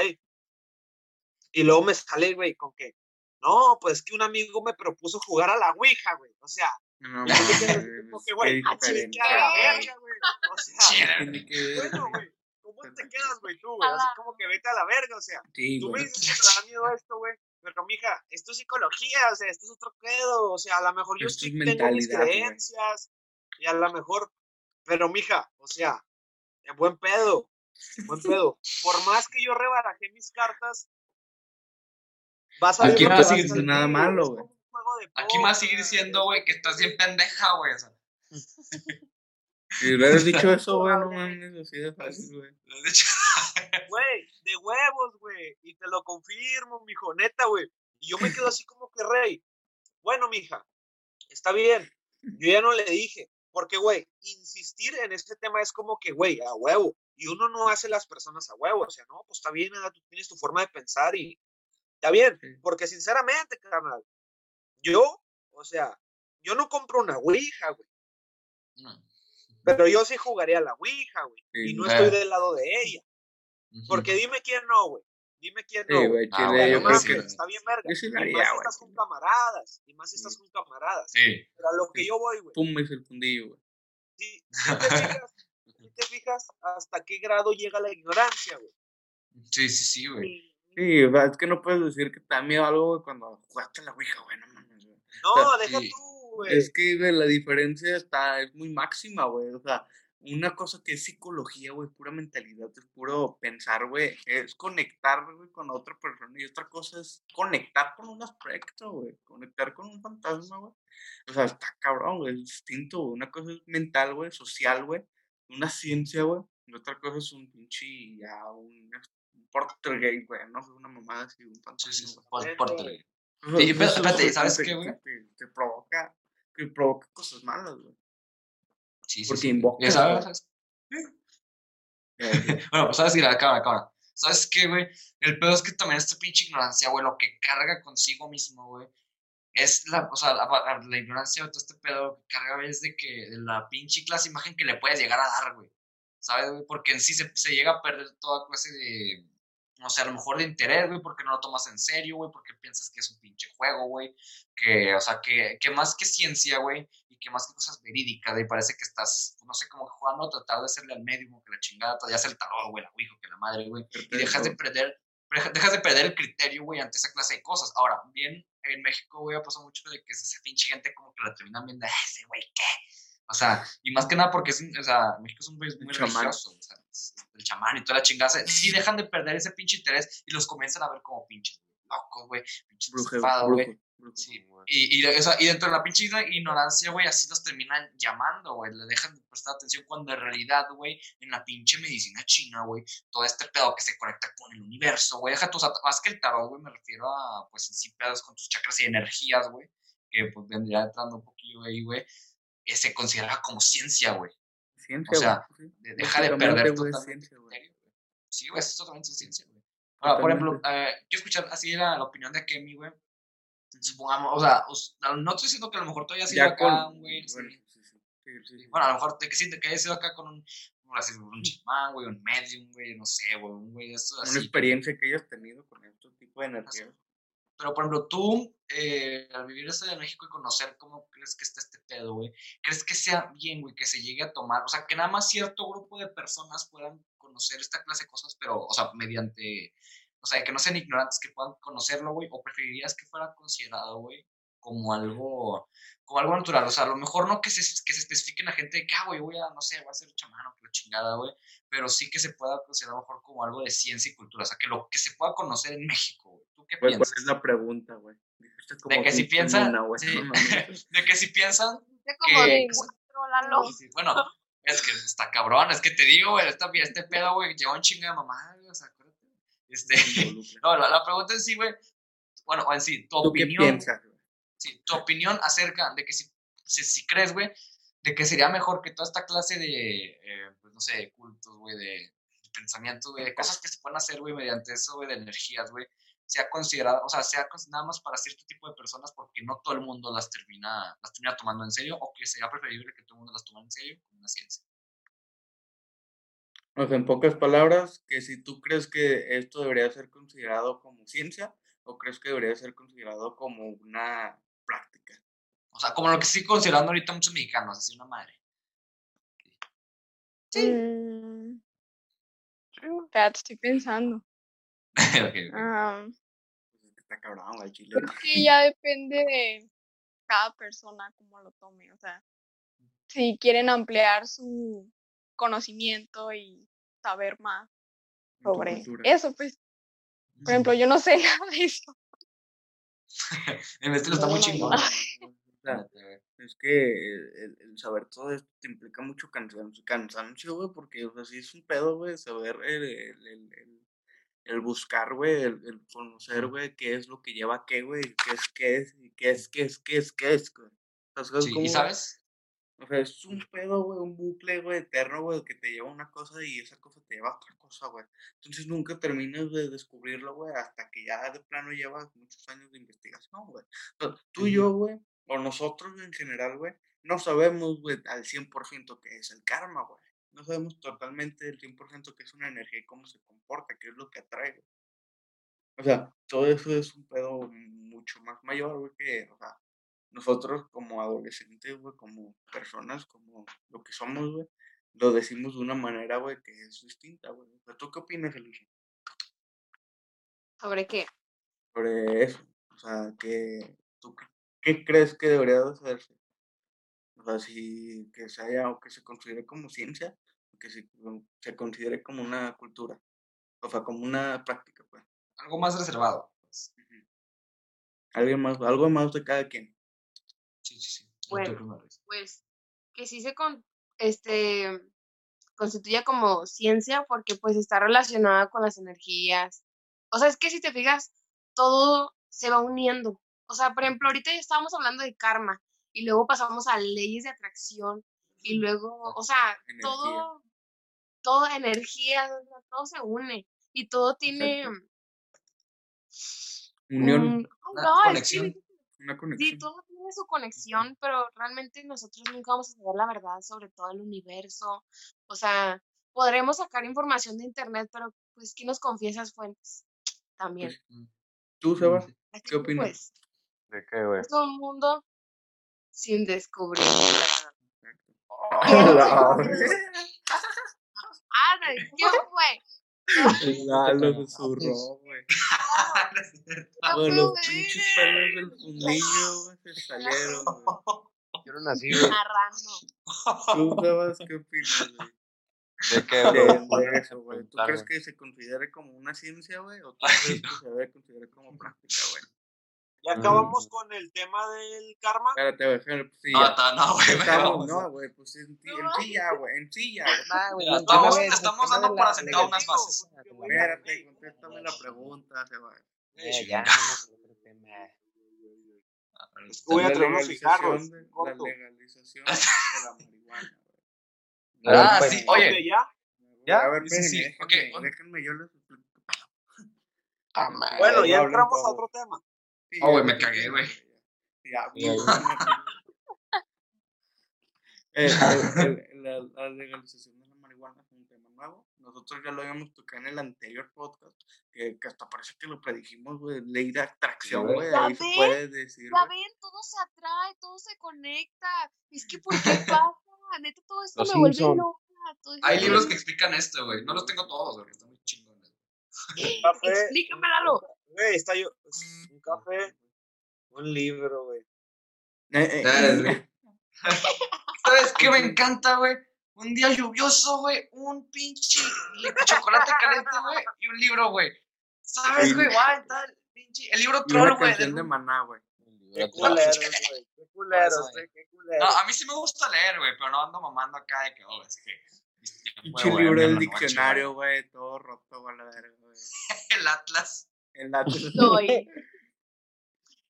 Y luego me sale, güey, con que, no, pues que un amigo me propuso jugar a la Ouija, güey. O sea, No, a diferente. chingar a la verga, güey. ¿cómo te quedas, güey, tú, güey? Así como que vete a la verga, o sea. Sí, Tú me dices que te da miedo esto, güey. Pero, mija, esto es psicología, o sea, esto es otro pedo. O sea, a lo mejor yo Esto sí es tengo mis creencias. Y a lo mejor, pero, mija, o sea, en buen pedo. en buen pedo. Por más que yo rebarajé mis cartas, vas a Aquí no seguir salir, nada malo, güey. Aquí me va a póker, seguir diciendo, güey, que estás bien pendeja, güey. O sea, Si hubieras dicho eso, güey, no mames, así de fácil, güey. de hecho, Güey, de huevos, güey. Y te lo confirmo, mijo, neta, güey. Y yo me quedo así como que rey. Bueno, mija, está bien. Yo ya no le dije. Porque, güey, insistir en este tema es como que, güey, a huevo. Y uno no hace las personas a huevo, o sea, no, pues está bien, tú tienes tu forma de pensar y está bien, porque sinceramente, carnal, yo, o sea, yo no compro una Ouija, güey, No. Pero yo sí jugaría a la Ouija, güey, y Sí, no eh. estoy del lado de ella, porque dime quién no, güey, dime quién Sí, no, güey. güey, Ah, yo No creo más que está bien verga. yo sí Y haría, más si güey. estás con camaradas, y más si estás Sí. con camaradas. Sí. Pero a lo que yo voy, güey, Pum, es el fundillo, güey. si, si te fijas, si te fijas hasta qué grado llega la ignorancia, güey. Sí, sí, sí, güey. Y- Sí, es que no puedes decir que te da miedo algo, güey, cuando jugaste a la Ouija, güey, no mames. No, deja Sí. tú, güey. Es que, güey, la diferencia está, es muy máxima, güey. O sea, una cosa que es psicología, güey, pura mentalidad, es puro pensar, güey, es conectar, güey, con otra persona. Y otra cosa es conectar con un aspecto, güey, conectar con un fantasma, güey. O sea, está cabrón, güey, es distinto, güey. Una cosa es mental, güey, social, güey, una ciencia, güey. Y otra cosa es un pinche, ya, un, un portergate, güey, no una mamada así, un fantasma, sí, sí. Sí, pero espérate, ¿sabes qué, te- güey? Te, te provoca, que provoca cosas malas, güey. Sí, sí, Porque sí. invoca, Ya sabes, Bueno, pues sabes que la cámara, cámara. ¿Sabes qué, güey? El pedo es que también esta pinche ignorancia, güey, lo que carga consigo mismo, güey, es la, o sea, la, la- la ignorancia de todo este pedo que carga es de que de la pinche clase imagen que le puedes llegar a dar, güey. ¿Sabes, güey? Porque en sí se, se llega a perder toda clase de, no sé, a lo mejor de interés, güey, porque no lo tomas en serio, güey, porque piensas que es un pinche juego, güey. Que, o sea, que, que más que ciencia, güey, y que más que cosas verídicas, güey, parece que estás, no sé, como jugando a tratar de hacerle al médium, que la chingada, ya sea el tarot, güey, la ouija, que la madre, güey y dejas de perder deja- dejas de perder el criterio, güey, ante esa clase de cosas. Ahora, bien, en México, güey, ha pasado mucho de que esa pinche gente como que la terminan viendo, "Ah, ese güey, ¿qué? O sea, y más que nada porque es, o sea, México es un país muy religioso, o sea, el chamán y toda la chingada, sí dejan de perder ese pinche interés y los comienzan a ver como pinches locos, güey, pinches Brujo, desafados, güey. Sí, y, y, o sea, y dentro de la pinche ignorancia, güey, así los terminan llamando, güey. Le dejan de prestar atención cuando en realidad, güey, en la pinche medicina china, güey, todo este pedo que se conecta con el universo, güey. Deja tus, más que el tarot, güey, me refiero a, pues, en sí, pedos con tus chakras y energías, güey, que pues vendría entrando un poquillo ahí, güey, eh, se considera como ciencia, güey. Ciencia, O sea, de- deja de perder totalmente ciencia. Sí, güey, es totalmente ciencia, güey. Ahora, por ejemplo, eh, quiero escuchar así la, la opinión de Kemi, güey. Supongamos, o sea, no estoy diciendo que a lo mejor tú hayas ido Ya acá, güey. Bueno, sí, sí. Bueno, a lo mejor de que sí, de que hayas ido acá con un, así, un chamán, güey, un medium, güey, no sé, güey, un güey de estos Una así. experiencia que hayas tenido con este tipo de energías. Pero, por ejemplo, tú, eh, al vivir esto de México y conocer cómo crees que está este pedo, güey, ¿crees que sea bien, güey, que se llegue a tomar? O sea, que nada más cierto grupo de personas puedan conocer esta clase de cosas, pero, o sea, mediante, o sea, que no sean ignorantes, que puedan conocerlo, güey, o preferirías que fuera considerado, güey, como algo, como algo natural, o sea, a lo mejor no que se, que se especifique en la gente de que, ah, güey, voy a, no sé, voy a ser chamán o que la chingada, güey, pero sí que se pueda considerar a mejor como algo de ciencia y cultura, o sea, que lo que se pueda conocer en México, güey. ¿Tú qué Güey, ¿cuál piensas? es la pregunta, güey? De que si piensan, sí. de que si piensan que- Bueno, es que está cabrón, es que te digo, güey, esta- este pedo, güey, lleva un chingo de mamá, güey, o sea, acuérdate. Este, no, la, la pregunta en sí, güey, bueno, en sí, tu ¿Tú qué opinión, piensas, sí, tu opinión acerca de que si, si, si crees, güey, de que sería mejor que toda esta clase de, eh, pues, no sé, de cultos, güey, de, de pensamientos, güey, de cosas que se pueden hacer, güey, mediante eso, güey, de energías, güey, sea considerada, o sea, sea nada más para cierto tipo de personas porque no todo el mundo las termina, las termina tomando en serio o que sería preferible que todo el mundo las tome en serio como una ciencia. O sea, en pocas palabras, que si tú crees que esto debería ser considerado como ciencia o crees que debería ser considerado como una práctica. O sea, como lo que estoy considerando ahorita muchos mexicanos, así una madre. Mm. Espérate, estoy pensando. Ok, ok. Es que está cabrón, chile. ya depende de cada persona cómo lo tome. O sea, si quieren ampliar su conocimiento y saber más en sobre eso, pues, por ejemplo, yo no sé nada de eso. El estilo está muy chingón. es que el, el- el saber todo esto te implica mucho cansancio, cansancio, güey, porque, o sea, sí es un pedo, güey, saber el, el, el, el- buscar, güey, el, el conocer, güey, qué es lo que lleva a qué, güey, qué es qué es, qué es qué es qué es qué es, güey. O sea, ¿sabes Sí, ¿Y sabes? O sea, es un pedo, güey, un bucle, güey, eterno, güey, que te lleva a una cosa y esa cosa te lleva a otra cosa, güey. Entonces nunca terminas de descubrirlo, güey, hasta que ya de plano llevas muchos años de investigación, güey. Tú y yo, güey, o nosotros en general, güey, no sabemos, güey, al 100% qué es el karma, güey. No sabemos totalmente el 100% qué es una energía y cómo se comporta, qué es lo que atrae. O sea, todo eso es un pedo mucho más mayor, güey, que, o sea, nosotros como adolescentes, güey, como personas, como lo que somos, güey, lo decimos de una manera, güey, que es distinta, güey. O sea, ¿tú qué opinas, Alicia? ¿Sobre qué? Sobre eso. O sea, que, ¿tú qué, crees que debería de hacerse? O sea, si que se haya, o que se considere como ciencia, que se, considere como una cultura. O sea, como una práctica, pues. Algo más reservado. pues. Alguien más, algo más de cada quien. Sí, sí, sí. Bueno. Pues que sí se con, este, constituye como ciencia porque pues está relacionada con las energías. O sea, es que si te fijas, todo se va uniendo. O sea, por ejemplo, ahorita ya estábamos hablando de karma y luego pasamos a leyes de atracción y luego, o sea, Energía. todo, todo energía, todo se une y todo tiene. Unión, un- Una no, es que conexión. Sí, todo tiene su conexión, pero realmente nosotros nunca vamos a saber la verdad sobre todo el universo. O sea, podremos sacar información de internet, pero pues, ¿quién nos confía esas fuentes? También. Pues, Mm. ¿Tú, Sebas? Así ¿qué que, opinas? Pues, ¿De qué, güey? es un mundo sin descubrir. la verdad. La- Ah, ¿de ¿qué fue? Lalo susurró, güey. Con los pinches pelos del fundillo, güey, se salieron, güey. Yo no nací, güey. Narrando. ¿Tú, qué opinas, güey? ¿De qué, De, güey? de eso, güey. ¿Tú crees que se considere como una ciencia, güey? ¿O tú crees que se debe considerar como práctica, güey? Ya acabamos con el tema del karma. Espérate, pues sí, No, no, güey. Estamos, no, güey, pues en, ti- en sí ya, güey, en sí ya, güey. Ah, estamos- estamos dando por la asentado unas bases. Espérate, contéstame la pregunta, Sebas. Eh, ya, voy a traer unos cigarros. la legalización de la marihuana, güey. Ah, sí, oye. ya. ¿Ya? A ver, Sí, déjenme, yo les explico. Ah. Bueno, ya entramos a otro tema. Sí, Oh, güey, me cagué, güey. Ya, güey. La, legalización de la marihuana es un tema nuevo. Nosotros ya lo habíamos tocado en el anterior podcast, que, que hasta parece que lo predijimos, güey. Ley de atracción, Sí, güey. ¿Ya Ahí se puede decir, Ya ven, todo se atrae, todo se conecta. Es que, ¿por qué pasa? Neta, todo esto Los me vuelve Simpson. loca. Hay libros que explican esto, güey. No los tengo todos, güey. Están muy chingones. Un café. Explícamelo. Güey, está yo. Un café. Un libro, güey. Eh, eh, ¿Sabes, güey? ¿Sabes qué me encanta, güey? Un día lluvioso, güey. Un pinche chocolate caliente, güey. Y un libro, güey. ¿Sabes, güey? Guay, tal. Pinche. El libro troll, güey. del- de maná, güey. Qué culeros, güey. Qué culeros, güey. Qué No, culeros. a mí sí me gusta leer, güey, pero no ando mamando acá de que, oh, es que. Pinche libro del diccionario, güey. Todo roto, güey. El Atlas. El dato. Soy.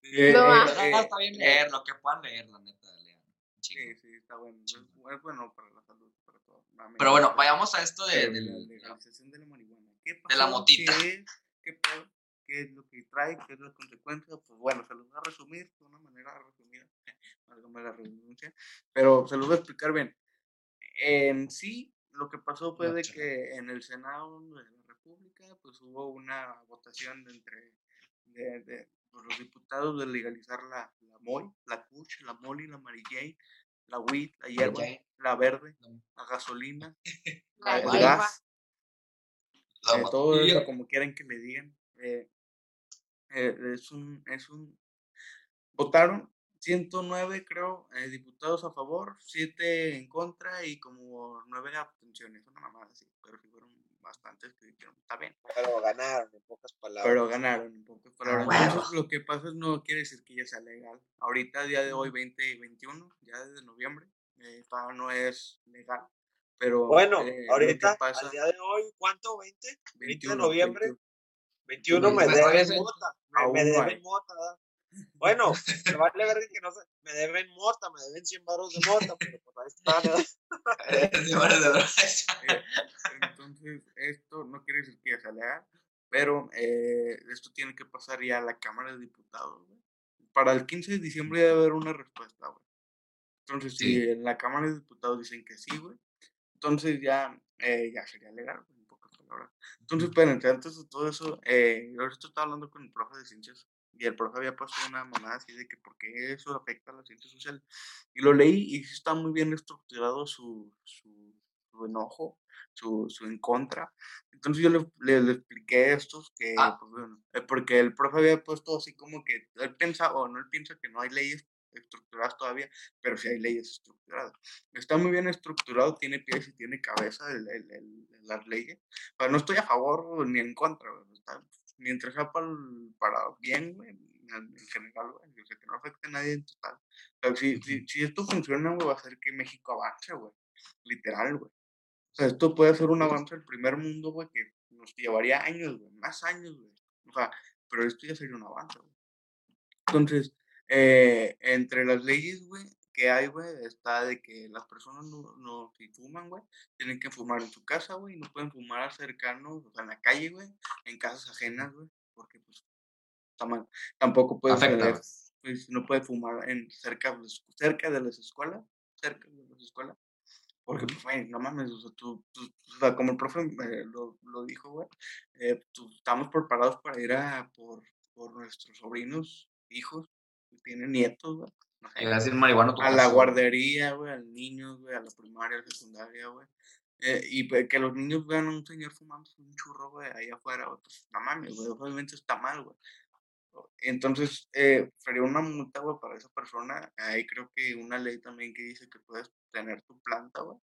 Eh, No, eh, ah, eh, Ah, está bien leer, lo que puedan leer, la neta, lean. Sí, sí, está bueno. Es, es bueno para la salud, para todo. Mami, Pero bueno, vayamos a esto de, del- la legalización de la marihuana. ¿Qué de la motita. ¿Qué es? ¿Qué? ¿Qué es lo que trae? ¿Qué es la consecuencia? Pues bueno, se los voy a resumir de una manera resumida. Válgame la redundancia. Pero se los voy a explicar bien. En sí, lo que pasó fue de que en el Senado de la República, pues hubo una votación de entre de, de, pues, los diputados de legalizar la, la MOI, la Kuch, la Molly, la Mary Jane, la Weed, la hierba, la verde, La- la gasolina, La el gas, eh, todo eso como quieran que le digan. eh, eh, es un, es un, votaron 109 creo diputados a favor, 7 en contra y como 9 abstenciones, una mamada así, pero sí fueron bastantes que dijeron, está bien, Pero ganaron, en pocas palabras. pero ganaron en pocas palabras. huevo. Entonces lo que pasa es no quiere decir que ya sea legal. Ahorita, a día de hoy, 2021, ya desde noviembre, eh, todavía no es legal. Pero Bueno, eh, ahorita, pasa, al día de hoy, ¿cuánto? ¿20? 20 de 21, noviembre. 21. 21 me deben mota. Me, me deben mota. Bueno, me vale ver que no sé, me deben mota, me deben 100 baros de mota, pero pues ahí está, ¿no? Eh, Entonces, esto no quiere decir que ya sea legal, pero eh, esto tiene que pasar ya a la Cámara de Diputados. güey. Para el 15 de diciembre debe haber una respuesta, güey. Entonces, si en la Cámara de Diputados dicen que sí, güey, entonces ya, eh, ya sería legal, güey, en pocas palabras. Entonces, espérense, antes de todo eso, eh, yo ahorita estaba hablando con el profe de ciencias y el profe había puesto una mamada así de que por qué eso afecta a la ciencia social. Y lo leí y está muy bien estructurado su, su, su enojo, su, su en contra. Entonces yo le, le, le expliqué estos que, Ah. pues, bueno, eh, porque el profe había puesto así como que él piensa, o no, él piensa que no hay leyes estructuradas todavía, pero sí hay leyes estructuradas. Está muy bien estructurado, tiene pies y tiene cabeza el, el- el- las leyes. Pero no estoy a favor ni en contra, está- mientras sea para, para bien, güey, en, en general, güey, o sea, que no afecte a nadie en total. O sea, si, si, si esto funciona, güey, va a hacer que México avance, güey, literal, güey. O sea, esto puede ser un avance del primer mundo, güey, que nos llevaría años, güey, más años, güey. O sea, pero esto ya sería un avance, güey. Entonces, eh, entre las leyes, güey, que hay, güey, está de que las personas no, no si fuman, güey, tienen que fumar en su casa, güey, no pueden fumar cercanos, o sea, en la calle, güey, en casas ajenas, güey, porque, pues, está mal. Tampoco puedes tener, güey. pues, no puedes fumar en cerca, de las- cerca de las escuelas, cerca de las escuelas, porque, pues, güey, no mames, o sea, tú, tú- o sea, como el profe eh, lo, lo dijo, güey, eh, tú- estamos preparados para ir a por, por nuestros sobrinos, hijos, que tienen nietos, güey. A la guardería, güey, al niño, güey, a la primaria, a la secundaria, güey. Eh, y que los niños vean a un señor fumando un churro, güey, ahí afuera, güey, pues no mames, güey, obviamente está mal, güey. Entonces, eh, sería una multa, güey, para esa persona. Ahí creo que una ley también que dice que puedes tener tu planta, güey,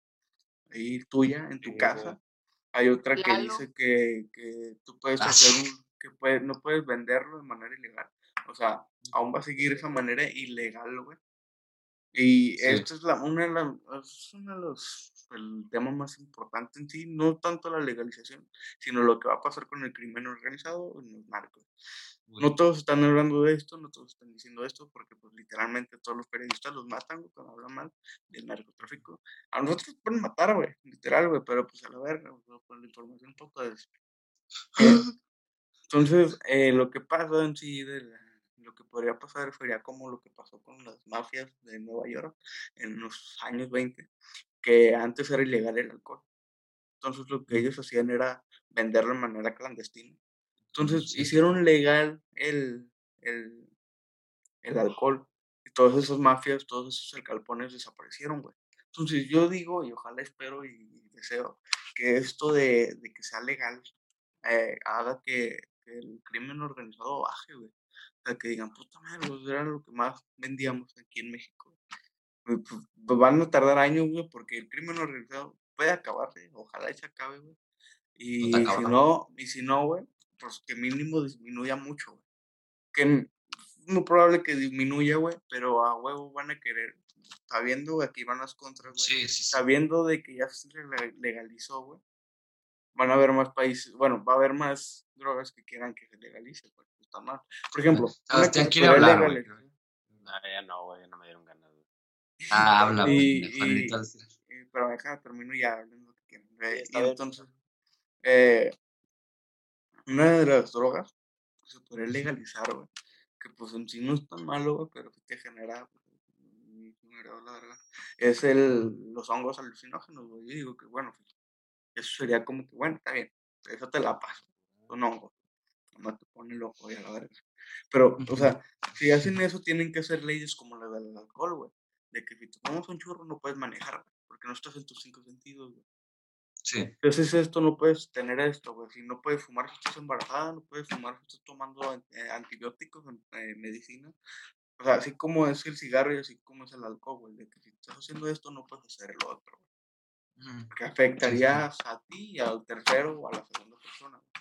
ahí tuya, en tu Sí, casa. Hay otra que Lalo. dice que, que tú puedes Ah, hacer un, que puedes, no puedes venderlo de manera ilegal. O sea, aún va a seguir esa manera ilegal, güey. Y Sí. esto es la, una de las, es uno de los, el tema más importante en sí, no tanto la legalización, sino lo que va a pasar con el crimen organizado en los narcos. No todos están hablando de esto, no todos están diciendo esto, porque pues literalmente todos los periodistas los matan, cuando hablan mal del narcotráfico. A nosotros nos pueden matar, güey, literal, güey, pero pues a la verga, con la información un poco de Entonces, eh, lo que pasa en sí, de la- lo que podría pasar sería como lo que pasó con las mafias de Nueva York en los años 20, que antes era ilegal el alcohol. Entonces, lo que ellos hacían era venderlo de manera clandestina. Entonces, Sí. hicieron legal el, el, el alcohol. Y todas esas mafias, todos esos alcalpones desaparecieron, güey. Entonces, yo digo, y ojalá espero y deseo, que esto de, de que sea legal eh, haga que, que el crimen organizado baje, güey. Que digan, puta madre, pues, era lo que más vendíamos aquí en México. Pues, pues, pues, van a tardar años, güey, porque el crimen organizado puede acabarse, ojalá y se acabe, güey. Y si no, y si no, güey, pues que mínimo disminuya mucho, güey. Que es muy probable que disminuya, güey, pero a huevo van a querer, sabiendo, güey, aquí van las contras, güey, Sí, sí, sí. sabiendo de que ya se le- legalizó, güey, van a haber más países, bueno, va a haber más drogas que quieran que se legalice, güey, está mal. Por ejemplo, Sebastián se quiere hablar, No, ya no, güey, ya no me dieron ganas. Ah, habla, Y- güey. y- al- eh, pero déjame termino ya hablando y entonces, eh, una de las drogas que se podría legalizar, güey, que pues en sí no es tan malo, güey, pero que te genera, pues, la verdad, es el, los hongos alucinógenos, güey. Yo digo que, bueno, pues, eso sería como que, bueno, está bien, eso te la paso, un hongo, no te pone loco y a la verga. Pero, o sea, si hacen eso, tienen que hacer leyes como la del alcohol, güey, de que si te tomas un churro no puedes manejar, güey, porque no estás en tus cinco sentidos, güey. Sí. Entonces esto no puedes tener esto, güey. Si no puedes fumar si estás embarazada, no puedes fumar si estás tomando an- eh, antibióticos, eh, medicina. O sea, así como es el cigarro y así como es el alcohol, güey. De que si estás haciendo esto, no puedes hacer lo otro, güey. Ujú. Que afectarías a ti y al tercero o a la segunda persona. güey.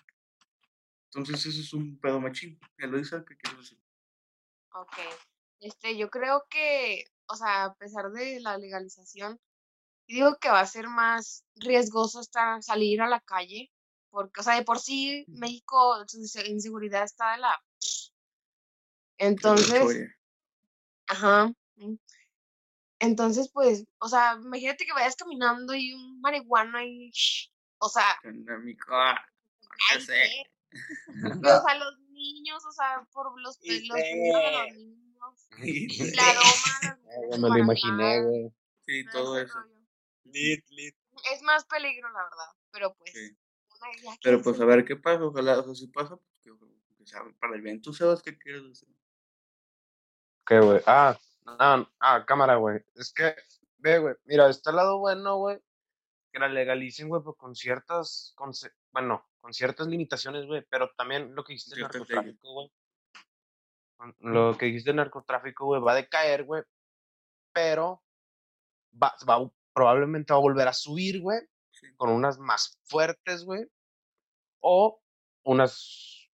Entonces ese es un pedo machín. Eloisa, ¿qué quieres decir? Ok. Este, yo creo que, o sea, a pesar de la legalización, digo que va a ser más riesgoso estar, salir a la calle, porque, o sea, de por sí México, su inse- inseguridad está de la... Entonces, ajá. mm. Entonces, pues, o sea, imagínate que vayas caminando y un marihuana y, o sea, ah, ay. ¿qué? O sea, los niños, o sea, por los, Y pe- los peligros de los niños, Sí, la aroma, mujeres me lo imaginé, güey. sí, todo eso. Lit, lit. Es más peligro, la verdad, pero pues, Sí. una ya que Pero pues a ver qué pasa, ojalá, o sea, si pasa, pues que, sea para el bien. Tú sabes qué quieres decir. ¿Qué, güey? Ah, ah, ah, cámara, güey. Es que, ve, güey, mira, está el lado bueno, güey, que la legalicen, güey, pues con ciertas, con, bueno, con ciertas limitaciones, güey, pero también lo que dijiste del narcotráfico, güey. Lo que dijiste del narcotráfico, güey, va a decaer, güey, pero va, va, probablemente va a volver a subir, güey, Sí. con unas más fuertes, güey, o unas,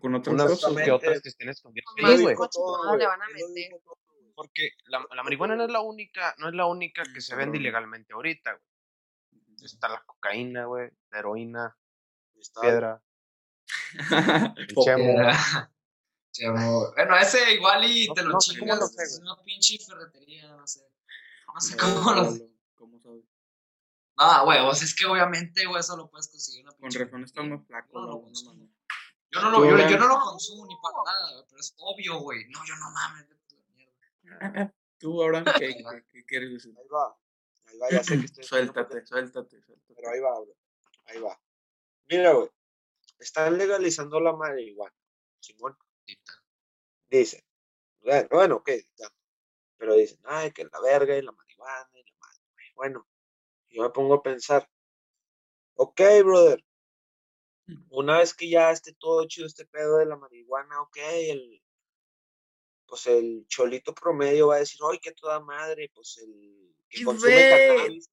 con otras unas que otras que estén escondidas. Más güey. le van a meter. Porque la, la marihuana no es la única, no es la única que se vende ilegalmente ahorita, güey. Está la cocaína, güey, la heroína, Piedra, chemo. Chemo. Bueno, ese igual y No- te lo no chingas. lo es una pinche ferretería, no sé. No sé Eh, cómo lo sé. ¿Cómo sabes? Ah, güey, o sea, es que obviamente, güey, eso lo puedes conseguir una Con pinche razón está más flaco. Yo no lo. Yo no lo, yo, no lo consumo ni para nada, güey, pero es obvio, güey. No, yo no mames. la mierda. Tú, Abraham, ¿qué, qué, qué quieres decir? Ahí va. Ahí va, ya sé que estoy Suéltate, suéltate, suéltate. Pero ahí va, güey. Ahí va. Mira, güey. Están legalizando la marihuana. Simón. Dicen. Bueno, ok. ya. Pero dicen, ay, que la verga y la marihuana y la madre. güey. Bueno, yo me pongo a pensar. Ok, brother. Una vez que ya esté todo chido este pedo de la marihuana, ok, el, pues el cholito promedio va a decir, ay, que toda madre, pues el que consume cannabis.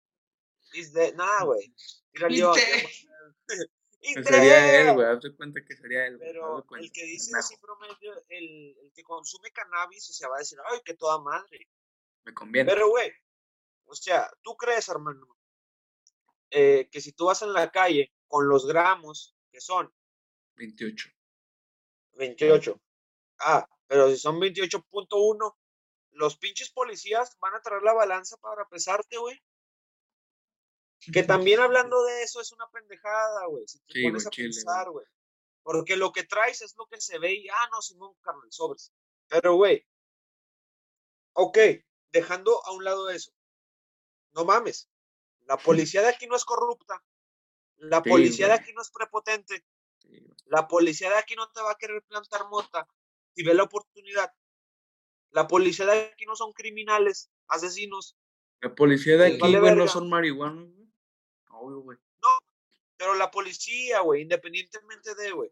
Nada, güey. Sería él, güey. Hazte cuenta que sería él. Pero el que dice así promedio, el, el que consume cannabis, o sea, va a decir, ay, que toda madre. Me conviene. Pero, güey, o sea, ¿tú crees, hermano, eh, que si tú vas en la calle con los gramos, que son 28. 28, ah, pero si son 28.1, los pinches policías van a traer la balanza para pesarte, güey? Que también hablando de eso es una pendejada, güey. Si te Sí, pones a chile, pensar, güey. Porque lo que traes es lo que se ve y, ah, no, Simón, carnal, sobres. Pero, güey, ok, dejando a un lado eso. No mames. La policía de aquí no es corrupta. La Sí, policía de aquí no es prepotente. Sí. La policía de aquí no te va a querer plantar mota si ve la oportunidad. La policía de aquí no son criminales, asesinos. La policía de aquí, vale no son marihuanos. Obvio, güey. Pero la policía, güey, independientemente de, güey.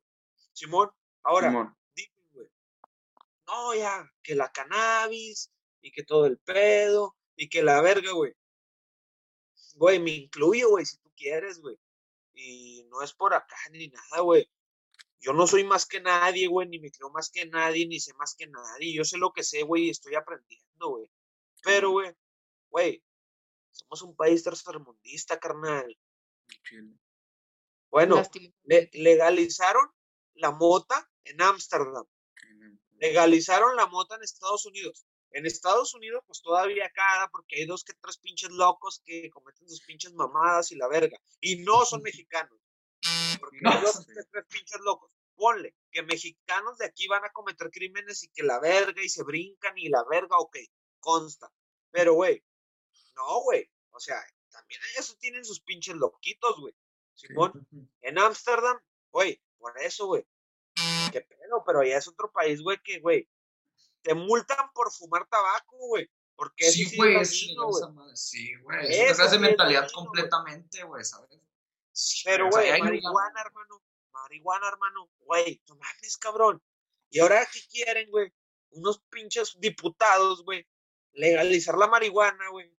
Simón, ahora, Simón. dime, güey. No, ya, que la cannabis y que todo el pedo y que la verga, güey. Güey, me incluyo, güey, si tú quieres, güey. Y no es por acá ni nada, güey. Yo no soy más que nadie, güey, ni me creo más que nadie, ni sé más que nadie. Yo sé lo que sé, güey, y estoy aprendiendo, güey. Pero, güey, güey, somos un país tercermundista, carnal. Chile. Bueno, le- legalizaron la mota en Ámsterdam. Legalizaron la mota en Estados Unidos. En Estados Unidos, pues todavía cada, porque hay dos que tres pinches locos que cometen sus pinches mamadas y la verga. Y no son mexicanos. Porque hay dos que tres pinches locos. Ponle que mexicanos de aquí van a cometer crímenes y que la verga y se brincan y la verga, ok, consta. Pero, güey, no, güey. O sea, también ellos tienen sus pinches loquitos, güey. Simón, en Ámsterdam, güey, por eso, güey. Qué pedo, pero ya es otro país, güey, que, güey, te multan por fumar tabaco, güey. Porque eso Sí, sí güey, dañino, güey. esa madre. Sí, güey. Eso Es una clase sí de mentalidad completamente, güey, ¿sabes? Sí, Pero, o sea, güey, marihuana, hermano. Marihuana, hermano. Güey, no mames, cabrón. Y ahora, ¿qué quieren, güey? Unos pinches diputados, güey. Legalizar la marihuana, güey.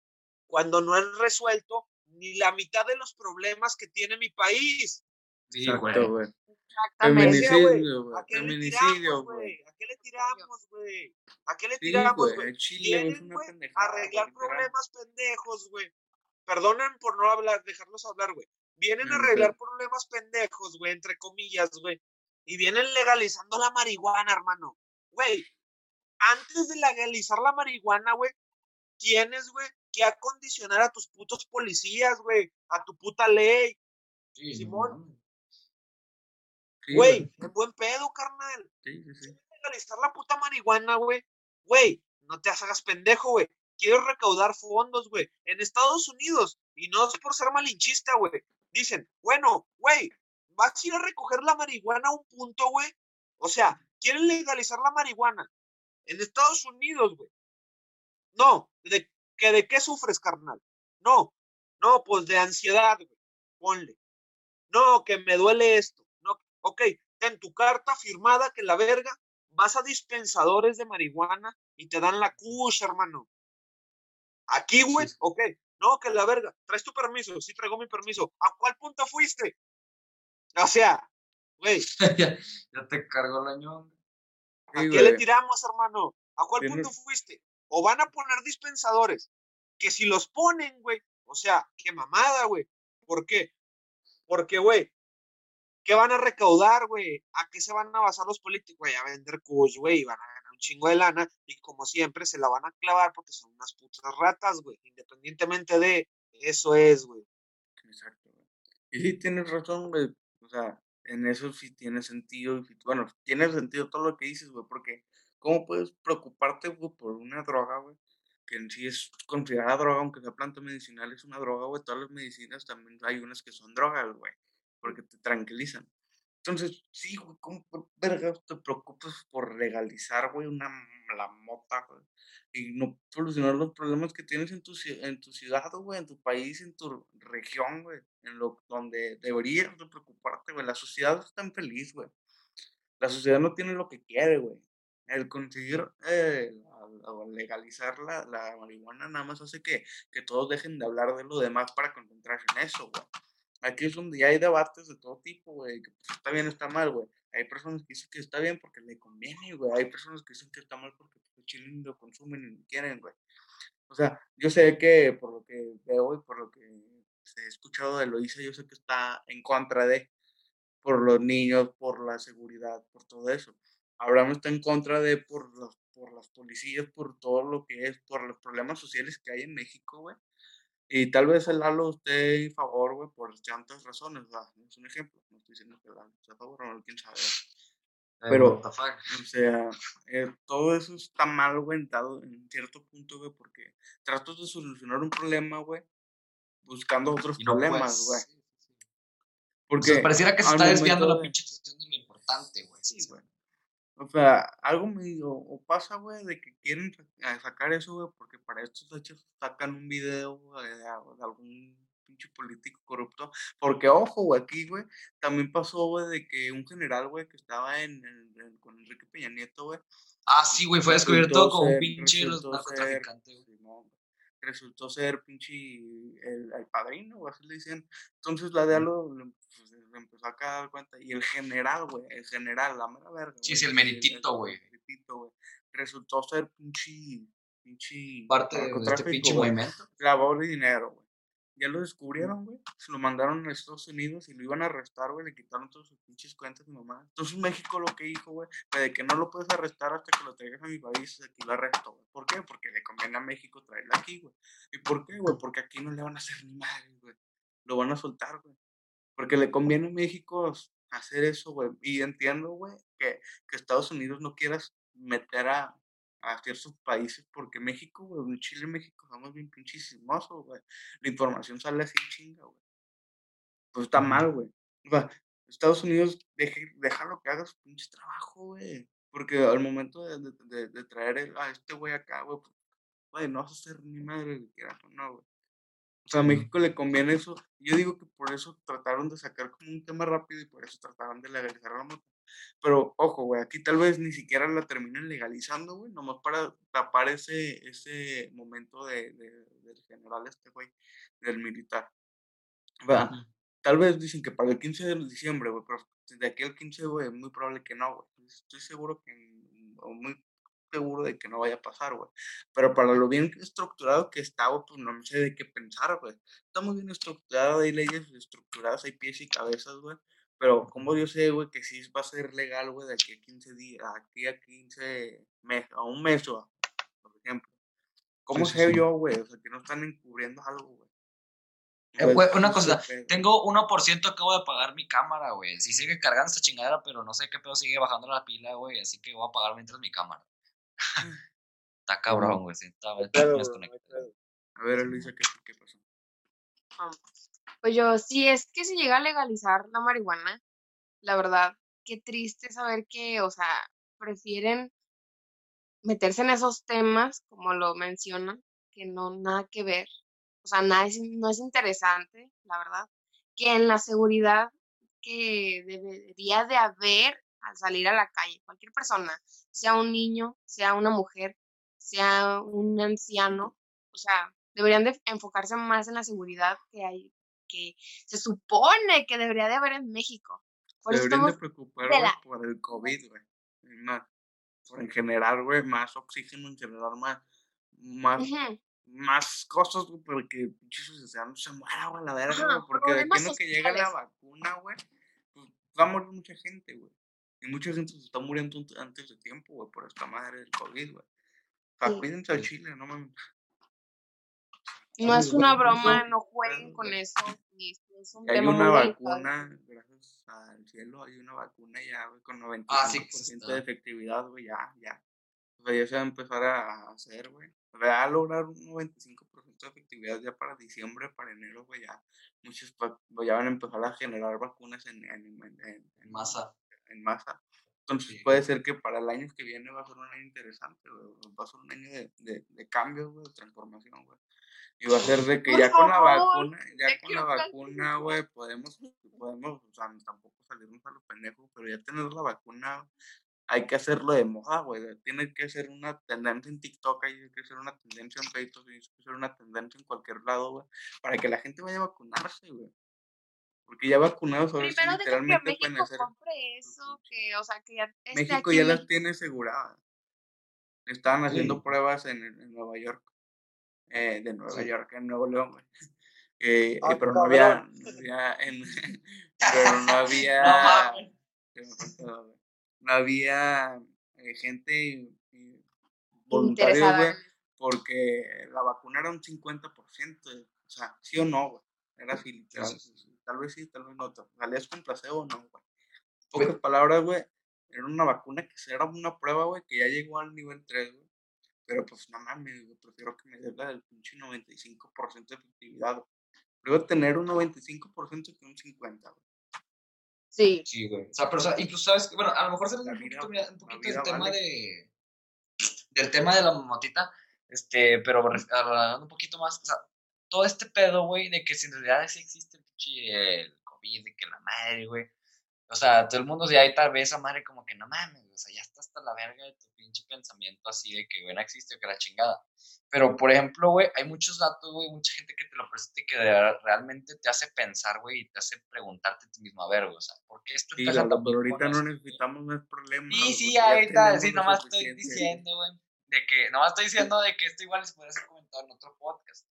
Cuando no han resuelto ni la mitad de los problemas que tiene mi país. Sí, güey. Exacto, güey. Exactamente. Feminicidio, güey. ¿A qué le tiramos, güey. ¿A qué le tiramos, güey? ¿A qué le Sí, tiramos, güey. arreglar problemas pendejos, güey. Perdonen por no hablar, dejarlos hablar, güey. Vienen a arreglar problemas pendejos, güey, entre comillas, güey. Y vienen legalizando la marihuana, hermano. Güey, antes de legalizar la marihuana, güey, tienes, güey, que acondicionar a tus putos policías, güey, a tu puta ley. Sí, no Simón. Güey, en buen pedo, carnal. Sí, sí, sí. legalizar la puta marihuana, güey. Güey, no te hagas pendejo, güey. Quiero recaudar fondos, güey. En Estados Unidos, y no es por ser malinchista, güey. Dicen, bueno, güey, vas a ir a recoger la marihuana a un punto, güey. O sea, quieren legalizar la marihuana en Estados Unidos, güey. No, ¿de, que ¿de qué sufres, carnal? No, no, pues de ansiedad, güey. Ponle. No, que me duele esto. No, ok, ten tu carta firmada que la verga, vas a dispensadores de marihuana y te dan la kush, hermano. Aquí, güey, Sí. ok. No, que la verga. ¿Traes tu permiso? Sí, traigo mi permiso. ¿A cuál punto fuiste? O sea, güey, ya, ya te cargó el año. ¿a qué le tiramos, hermano? ¿A cuál punto fuiste? O van a poner dispensadores, que si los ponen, güey, o sea, qué mamada, güey. ¿Por qué? Porque, güey, ¿qué van a recaudar, güey? ¿A qué se van a basar los políticos? Güey, a vender kush, güey, y van a ganar un chingo de lana, y como siempre se la van a clavar porque son unas putas ratas, güey. Independientemente de eso es, güey. Exacto, güey. Y sí, tienes razón, güey. O sea, en eso sí tiene sentido. Bueno, tiene sentido todo lo que dices, güey, porque ¿cómo puedes preocuparte, güey, por una droga, güey? Que en sí es considerada droga, aunque sea planta medicinal, es una droga, güey. Todas las medicinas también hay unas que son drogas, güey, porque te tranquilizan. Entonces, sí, güey, ¿cómo por vergas te preocupas por legalizar, güey, una la mota, güey? Y no solucionar los problemas que tienes en tu, en tu ciudad, güey, en tu país, en tu región, güey, en lo donde deberías de preocuparte, güey. La sociedad está infeliz, güey. La sociedad no tiene lo que quiere, güey. El conseguir eh, legalizar la, la marihuana nada más hace que, que todos dejen de hablar de lo demás para concentrarse en eso, güey. Aquí es donde ya hay debates de todo tipo, güey, que pues, está bien o está mal, güey. Hay personas que dicen que está bien porque le conviene, güey. Hay personas que dicen que está mal porque pues, chilen lo consumen y lo quieren, güey. O sea, yo sé que por lo que veo y por lo que he escuchado de Loisa, yo sé que está en contra de, por los niños, por la seguridad, por todo eso. Abraham está en contra de, por los, por las policías, por todo lo que es, por los problemas sociales que hay en México, güey. Y tal vez el Lalo esté en favor, güey, por tantas razones, ¿verdad? Es un ejemplo. No estoy diciendo que el Lalo esté a favor, no, quién sabe. ¿verdad? Pero-. O sea, eh, todo eso está mal, güey, dado en cierto punto, güey, porque tratas de solucionar un problema, güey, buscando otros no problemas, güey. Sí. O Porque sea, pareciera que se está desviando momento la de- pinche atención de lo importante, güey. Sí, güey. O sea, algo medio, o pasa, güey, de que quieren sacar eso, güey, porque para estos hechos sacan un video de, algún pinche político corrupto. Porque, ojo, güey, aquí, güey, también pasó, güey, de que un general, güey, que estaba en, en- en- con Enrique Peña Nieto, güey, Ah, sí, güey, fue descubierto como un pinche los güey, resultó ser pinche el, el padrino, o así le dicen. Entonces la DEA lo, lo, pues, le empezó a dar cuenta. Y el general, güey, el general, la mera verga. Sí, sí, el meritito, güey. Resultó ser pinche, pinche Parte de este pinche güey, movimiento. Lavador de dinero, güey. Ya lo descubrieron, güey. Se lo mandaron a Estados Unidos y lo iban a arrestar, güey. Le quitaron todas sus pinches cuentas y mamá. Entonces México lo que dijo, güey, de que no lo puedes arrestar hasta que lo traigas a mi país. Aquí lo arresto, güey. ¿Por qué? Porque le conviene a México traerlo aquí, güey. ¿Y por qué, güey? Porque aquí no le van a hacer ni madre, güey. Lo van a soltar, güey. Porque le conviene a México hacer eso, güey. Y entiendo, güey, que, que Estados Unidos no quieras meter a, a ciertos países porque México, güey, Chile y México somos bien pinches chismosos, güey. La información sale así chinga, güey. Pues está mal, güey. O sea, Estados Unidos, deje, déjalo que haga su pinche trabajo, güey. Porque al momento de, de, de, de traer el- a este güey acá, güey, pues, no vas a hacer ni madre que quieras o no, güey. O sea, a México le conviene eso. Yo digo que por eso trataron de sacar como un tema rápido y por eso trataron de legalizar la moto. Pero, ojo, güey, aquí tal vez ni siquiera la terminen legalizando, güey, nomás para tapar ese, ese momento de, de- del general este, güey, del militar. Va, Ujú. Tal vez dicen que para el 15 de diciembre, güey, pero de aquí al 15, güey, es muy probable que no, güey. Estoy seguro que, o muy seguro de que no vaya a pasar, güey. Pero para lo bien estructurado que está, güey, pues no sé de qué pensar, güey. Está muy bien estructurado, hay leyes estructuradas, hay pies y cabezas, güey. Pero como yo sé, güey, que sí va a ser legal, güey, de aquí a 15 días, aquí a 15 meses, a un mes, o por ejemplo. ¿Cómo Sí, sé sí. yo, güey? O sea, que no están encubriendo algo, güey. Eh, Pues, güey, una cosa, tengo 1% acabo de pagar mi cámara, güey. Si sigue cargando esta chingadera, pero no sé qué pedo sigue bajando la pila, güey. Así que voy a apagar mientras mi cámara. está cabrón, güey. Sí, está. A ver, Elisa, ¿qué, qué pasó? Pues yo, si es que se llega a legalizar la marihuana, la verdad, qué triste saber que, o sea, prefieren meterse en esos temas, como lo mencionan, que no nada que ver. O sea, nada es, no es interesante, la verdad, que en la seguridad que debería de haber al salir a la calle, cualquier persona, sea un niño, sea una mujer, sea un anciano, o sea, deberían de enfocarse más en la seguridad que hay, que se supone que debería de haber en México. Por Deberían de estamos, preocupar, de güey, la- por el COVID, güey. Más, por en general, güey, más oxígeno, en general, más, más, más cosas, güey, porque pinche sociedad no se muera, güey, la verga, güey, porque de en lo que llega la vacuna, güey, pues va a morir mucha gente, güey. Y mucha gente se está muriendo ant- antes de tiempo, güey, por esta madre del COVID, güey. O sea, Sí. cuídense al chile, no mames. No es una broma, no jueguen con eso. es un hay tema una vacuna, gracias al cielo, hay una vacuna ya, güey, con 95% Ah, sí, de efectividad, güey, ya, ya. O sea, ya se va a empezar a hacer, güey. Sea, ya lograr un 95% de efectividad ya para diciembre, para enero, güey, ya. Muchos pa- ya van a empezar a generar vacunas en, en- en- En masa. en masa. Entonces Sí. puede ser que para el año que viene va a ser un año interesante, güey. Va a ser un año de, de, de cambios, güey, de transformación, güey. Y va a ser de que Por ya con la vacuna, ya con la vacuna, güey, podemos, podemos, o sea, tampoco salirnos a los pendejos, pero ya tener la vacuna, hay que hacerlo de moda, güey. Tiene que ser una tendencia en TikTok, hay que ser una tendencia en Facebook, hay que ser una tendencia en cualquier lado, güey, para que la gente vaya a vacunarse, güey. Porque ya vacunados ahora sí Primero deja que literalmente pueden México hacer. compre eso, que, o sea, que ya México aquí ya las México. tiene aseguradas. Estaban haciendo Sí. pruebas en, en Nueva York, eh, de Nueva Sí. York, en Nuevo León, güey. Eh, eh, pero no había, no había, en- pero no había, No no había eh, gente eh, voluntarios, Interesada. güey, porque la vacuna era un 50%, o sea, sí o no, güey. Era literal. sí, Tal vez sí, tal vez no. Salías con placebo o no, güey. Pocas palabras, güey. Era una vacuna que era una prueba, güey, que ya llegó al nivel 3, güey. Pero pues no mames, güey, prefiero que me dé la del pinche 95% de efectividad, güey. Prefiero tener un 95% que un 50, güey. Sí. Sí, güey. O sea, pero, o sea, incluso, ¿sabes? Bueno, a lo mejor se La un poquito, mira, un poquito vida el tema vale. de... Del tema de la motita, este, pero hablando un poquito más, o sea, todo este pedo, güey, de que si en realidad sí existe el pinche el COVID, de que la madre, güey. O sea, todo el mundo ya hay tal vez esa madre como que no mames, o sea, ya está hasta la verga de tu pinche pensamiento así de que, güey, no existe o que la chingada. Pero, por ejemplo, güey, hay muchos datos, güey, mucha gente que te lo presenta y que realmente te hace pensar, güey, y te hace preguntarte a ti mismo, a ver, güey, o sea, ¿por qué esto Sí, tan pero ahorita no necesitamos más problemas. Sí, sí, está, tenemos sí, nomás estoy diciendo, güey, de que, nomás estoy diciendo de que esto igual les puede ser comentado en otro podcast.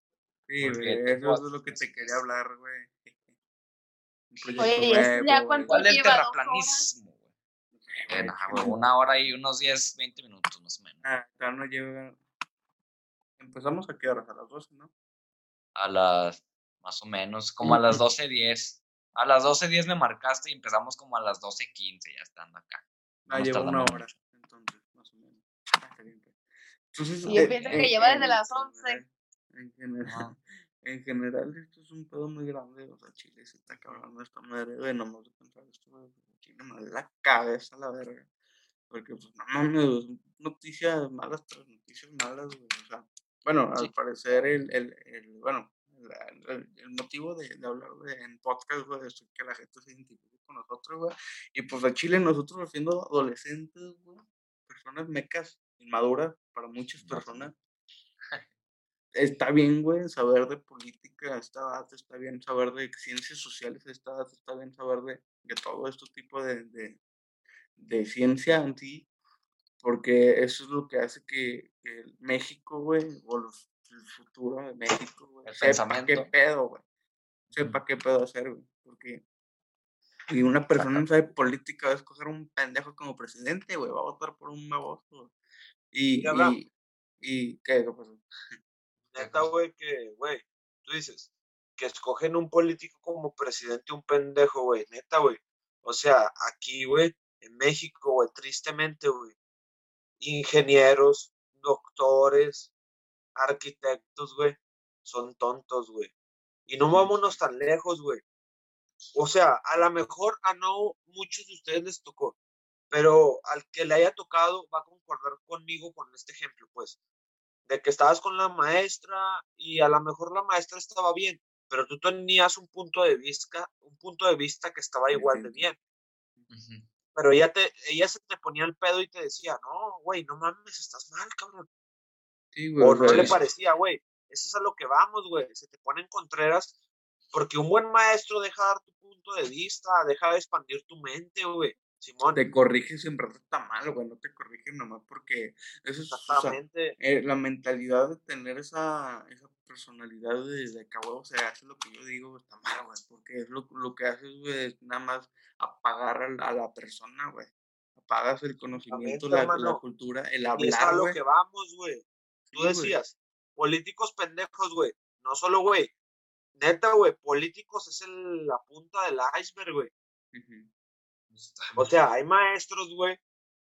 Sí, güey, eso es lo que te quería hablar, güey. Proyecto Oye, ¿y esto ya nuevo, cuánto ¿Cuál del lleva? Eh, nah, güey, una hora y unos 10, 20 minutos más o menos. Ah, no llega. Empezamos a qué horas? A las 12, ¿no? A las, más o menos, como a las 12.10. A las 12.10 me marcaste y empezamos como a las 12.15 ya estando acá. Ah, lleva una hora, mucho. entonces, más o menos. Ah, pues. Entonces, yo eh, pienso que en- lleva desde las 11. general- En general. en general, esto es un pedo muy grande. O sea, Chile se está acabando esta madre, güey. No me de pensar esto, güey. Chile me da la cabeza, la verga. Porque, pues, no mames, noticias malas tras noticias malas, güey. O sea, bueno, al parecer, el, el, el bueno, el, el motivo de, de hablar de, en podcast, güey, es que la gente se identifique con nosotros, güey. Y pues a Chile, nosotros siendo adolescentes, güey, personas mecas, inmaduras para muchas personas, está bien, güey, saber de política a esta edad, está bien saber de ciencias sociales a esta edad, está bien saber de, de todo este tipo de, de, de ciencia en sí, porque eso es lo que hace que, México, güey, o los- el futuro de México, güey, El sepa qué pedo, güey, sepa qué pedo hacer, güey, porque Y una persona no sabe política va a escoger un pendejo como presidente, güey. Va a votar por un baboso. Y, y, y ¿qué? ¿Qué pasó? Neta, güey, que, güey, tú dices que escogen un político como presidente un pendejo, güey, neta, güey. O sea, aquí, güey, en México, güey, tristemente, güey, ingenieros, doctores, arquitectos, güey, son tontos, güey. Y no vámonos tan lejos, güey. O sea, a lo mejor a no muchos de ustedes les tocó, pero al que le haya tocado va a concordar conmigo con este ejemplo, pues de que estabas con la maestra y a lo mejor la maestra estaba bien, pero tú tenías un punto de vista, un punto de vista que estaba igual de bien. Pero ella te, ella se te ponía el pedo y te decía, no, güey, no mames, estás mal, cabrón. Sí, güey. O no le parecía, güey. Eso es a lo que vamos, güey. Se te ponen contreras porque un buen maestro deja dar tu punto de vista, deja de expandir tu mente, güey. Simón, te corrige siempre está mal, güey. No te corrige nomás porque eso es, o sea, eh, la mentalidad de tener esa, esa personalidad de, de que a huevo se hace lo que yo digo está mal, güey, porque es lo, lo que haces, güey, es nada más apagar a la, a la persona, güey. Apagas el conocimiento, la, cultura, el Y es a hablar, lo güey. que vamos, güey. Tú Sí, güey. decías, políticos pendejos, güey. No solo, güey. Neta, güey, políticos es el- la punta del iceberg, güey. Ujú. O sea, hay maestros, güey,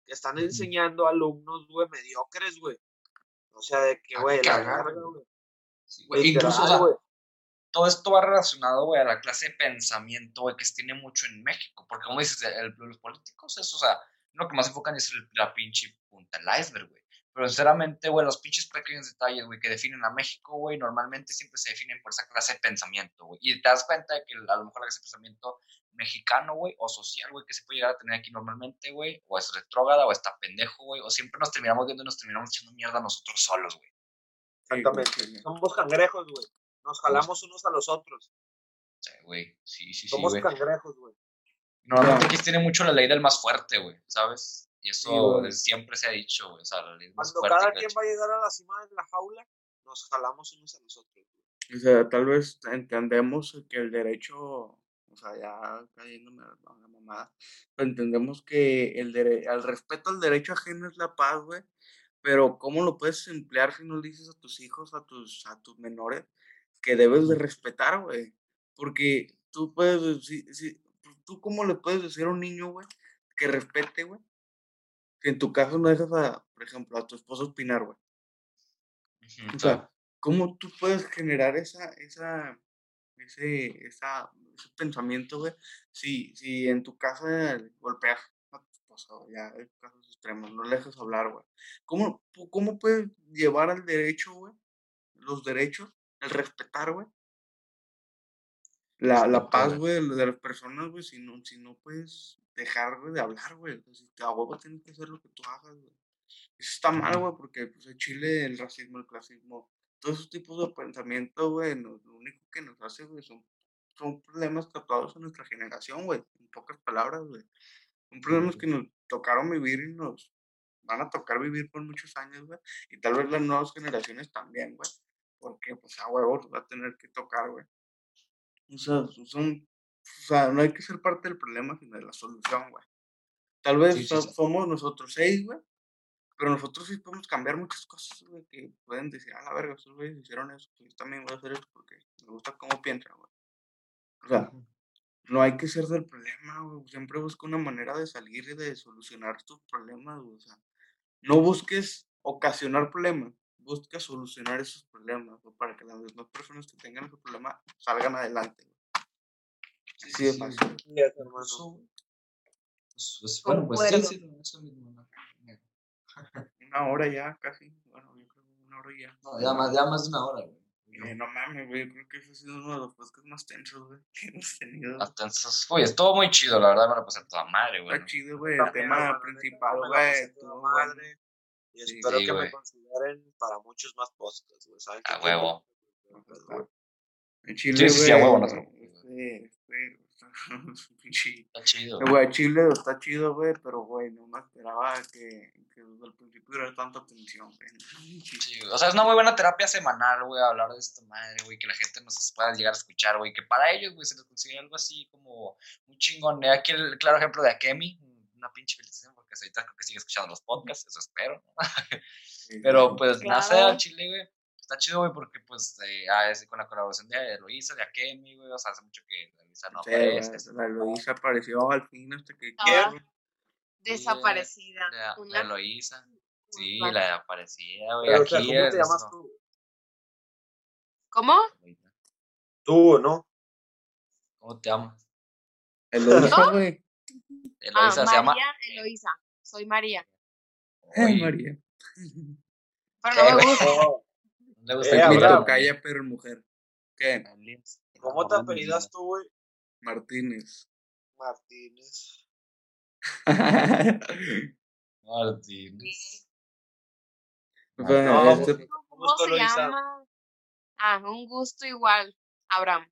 que están enseñando a alumnos, güey, mediocres, güey. O sea, de que, A güey, la cagar, verga, güey. Sí, Incluso, o sea, güey. todo esto va relacionado, güey, a la clase de pensamiento, güey, que se tiene mucho en México. Porque, como dices, el- los políticos, es, o sea, lo que más enfocan es el- la pinche punta del iceberg, güey. Pero, sinceramente, güey, los pinches pequeños detalles, güey, que definen a México, güey, normalmente siempre se definen por esa clase de pensamiento, güey. Y te das cuenta de que a lo mejor la clase de pensamiento mexicano, güey, o social, güey, que se puede llegar a tener aquí normalmente, güey, o es retrógrada, o está pendejo, güey, o siempre nos terminamos viendo y nos terminamos echando mierda a nosotros solos, güey. Sí, Exactamente. sí, Somos cangrejos, güey. Nos jalamos unos a los otros. Sea, güey, sí, sí, sí, Somos cangrejos, güey. Normalmente aquí tiene mucho la ley del más fuerte, güey, ¿sabes? Y eso Sí, siempre se ha dicho, güey, o sea, la ley del más Cuando fuerte. cada y la quien va a llegar a la cima de la jaula, nos jalamos unos a los otros. güey. O sea, tal vez entendemos que el derecho, sea, ya cayéndome a la mamada, pero entendemos que el el respeto al derecho ajeno es la paz, güey. Pero ¿cómo lo puedes emplear si no le dices a tus hijos, a tus, a tus menores, que debes de respetar, güey? Porque tú puedes decir, si- tú cómo le puedes decir a un niño, güey, que respete, güey, que en tu caso no dejas a, por ejemplo, a tu esposo opinar, güey. O sea, ¿cómo tú puedes generar esa, esa, ese, esa, ese pensamiento, güey? Si, si en tu casa golpeas a tu esposa, ya en casos extremos, no le dejas hablar, güey. ¿Cómo, ¿Cómo puedes llevar al derecho, güey? Los derechos, el respetar, güey. La, la paz, güey. de, las personas, güey, si no, si no puedes dejar güey, de hablar, güey. Si te- a huevo tienes que hacer lo que tú hagas, güey. Eso está mal, güey, porque pues en Chile el racismo, el clasismo, todos esos tipos de pensamiento, güey, no- lo único que nos hace, güey, son, son problemas tatuados en nuestra generación, güey, en pocas palabras, güey. Son problemas que nos tocaron vivir y nos van a tocar vivir por muchos años, güey, y tal vez las nuevas generaciones también, güey, porque pues a huevos va a tener que tocar, güey. O sea, son, o sea, no hay que ser parte del problema, sino de la solución, güey. Tal vez Sí, sí, so- sí. somos nosotros seis, güey, pero nosotros sí podemos cambiar muchas cosas, güey, que pueden decir, a la verga, estos güeyes hicieron eso, pues yo también voy a hacer esto porque me gusta cómo piensan, güey. O sea, no hay que ser del problema, güey. Siempre busca una manera de salir y de solucionar tus problemas, güey. O sea, no busques ocasionar problemas, busca solucionar esos problemas, güey, para que las demás personas que tengan ese problema salgan adelante, güey. Sí, sí, fácil. Sí, es, güey, pues, pues, bueno, pues sí, Concuerdo. sí, eso mismo. ¿no? Una hora ya, casi. Bueno, yo creo que una hora ya. No, ya, más, ya más de una hora, güey. Eh, no mames, güey. Yo creo que ese ha sido uno de los podcasts más tensos, güey, que hemos tenido. Hasta entonces, oye, estuvo muy chido, la verdad, me lo pasé a toda madre, güey. Está chido, güey. El tema principal, güey. bueno. madre. Y Sí. espero Sí, que me consideren para muchos más podcasts, güey. ¿Saben A huevo. En Chile, Sí, sí, sí, a huevo, no Este, este, pinche- Está chido. Eh, Güey, Chile está chido, güey, pero, güey, no me esperaba que, porque desde el principio era tanta tensión, güey. Sí, o sea, es una muy buena terapia semanal, güey, hablar de esta madre, güey, que la gente nos pueda llegar a escuchar, güey, que para ellos, güey, se les consigue algo así como muy chingón. Eh, Aquí el claro ejemplo de Akemi, una pinche felicitación, porque ahorita creo que sigue escuchando los podcasts, eso espero. Sí, Pero pues, Claro. al chile, güey, está chido, güey, porque pues, eh, ah, es con la colaboración de Eloisa, de Akemi, güey, o sea, hace mucho que Eloisa no Sí, aparece. la, Luisa apareció al fin hasta que Estaba quiero. desaparecida. La, la Una- Eloisa, sí, la aparecía, güey, aquí sea, ¿cómo es, te llamas no, tú? ¿Cómo? Tú, ¿no? ¿Cómo te llamas? Eloisa, güey. Eloisa ah, se llama... María Eloísa. Soy María. Ay, María. Pero ¿Qué, no me gusta. Le gusta Eh, el tocaya, pero mujer. ¿Qué? ¿Cómo te apellidas tú, güey? Martínez. Martínez. Martín. O sea, No, este- ¿Cómo Gusto, se llama? Ah, un gusto igual. Abraham.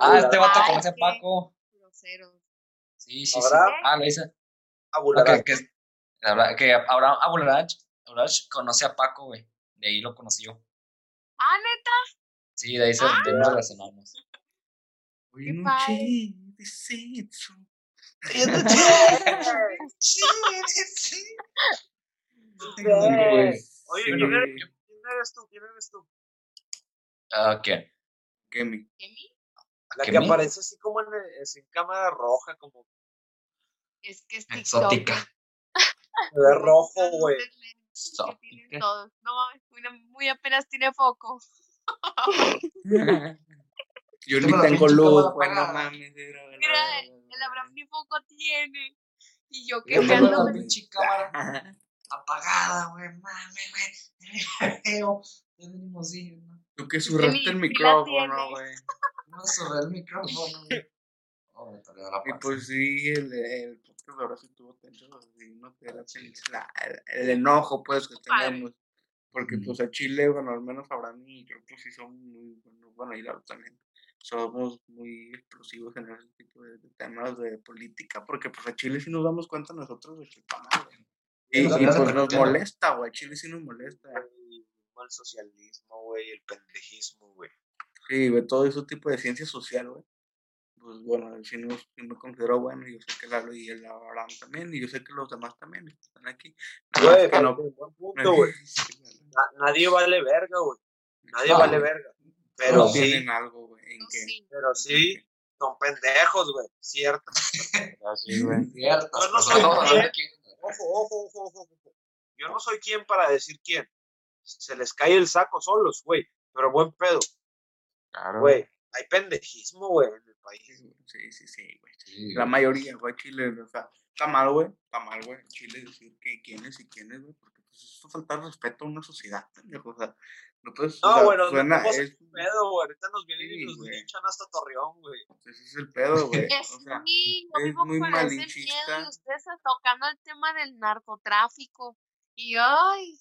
Ah, este vato Ay, conoce a Paco. Grosero. Sí, sí, sí. Abraham. Ah, lo hice. Habla- que Abraham Abularach, Abularach conoce a Paco, güey. De ahí lo conocí yo. Ah, neta. Sí, de ahí se, Ah. de ahí nos relacionamos. Qué padre. Oye, ¿quién eres, quién eres tú? ¿Quién eres tú? Ah, ¿Quién? Kemi. ¿Qué La ¿Qué que aparece así como en, en cámara roja, como Es que es TikTok. Exótica. de rojo, güey. Que tienen todos. No mames, muy, muy apenas tiene foco. Yo Tengo ni tengo luz, güey, no mames. Mira, el Abraham ni foco tiene. Y yo la quejándome. pinche cámara apagada, güey. Mames, güey. Venimos así, ¿no? Tú que ni el micrófono, güey. No sobre el micrófono, güey. Me tardé la Y pues sí, el, el podcast ahora sí tuvo tenso, no te la el, enojo, pues, que tenemos. Porque, pues, a Chile, bueno, al menos Abraham y yo, pues, sí son muy, bueno, bueno, y Lalo también, somos muy explosivos en ese tipo de, de temas de política, porque, pues, a Chile sí nos damos cuenta nosotros de que está mal, güey. Y, y, pues, nos molesta, güey, a Chile sí nos molesta. El mal socialismo, güey, el pendejismo, güey. Sí, güey, todo ese tipo de ciencia social, güey. Pues bueno, no, sí me considero bueno, y yo sé que Lalo y el Abraham también, y yo sé que los demás también están aquí. Nada más Güey, que no- buen punto, güey. Na- nadie vale verga, güey. Nadie No. vale verga. Pero Pero sí, tienen algo, güey, en No, que... sí. pero sí, son pendejos, güey. Cierto. Así, güey. Cierto. Yo no pues, soy quién- Ojo, ojo, ojo, ojo, ojo. Yo no soy quien para decir quién. Se les cae el saco solos, güey. Pero buen pedo, Claro. güey. Hay pendejismo, güey, en el país. Sí, sí, sí, güey. Sí, La mayoría, güey, Chile, o sea, está mal, güey, está mal, güey, Chile decir que quiénes y quiénes, güey, porque pues eso es faltar respeto a una sociedad, pendejo, o sea, no puedes, o No, sea, bueno, suena, no es, un pedo, güey. Ahorita nos vienen y Sí, nos güey. linchan hasta Torreón, güey. ese es el pedo, güey, Es o sea, sí, yo es muy malinchista. miedo y ustedes tocando el tema del narcotráfico. Y ay,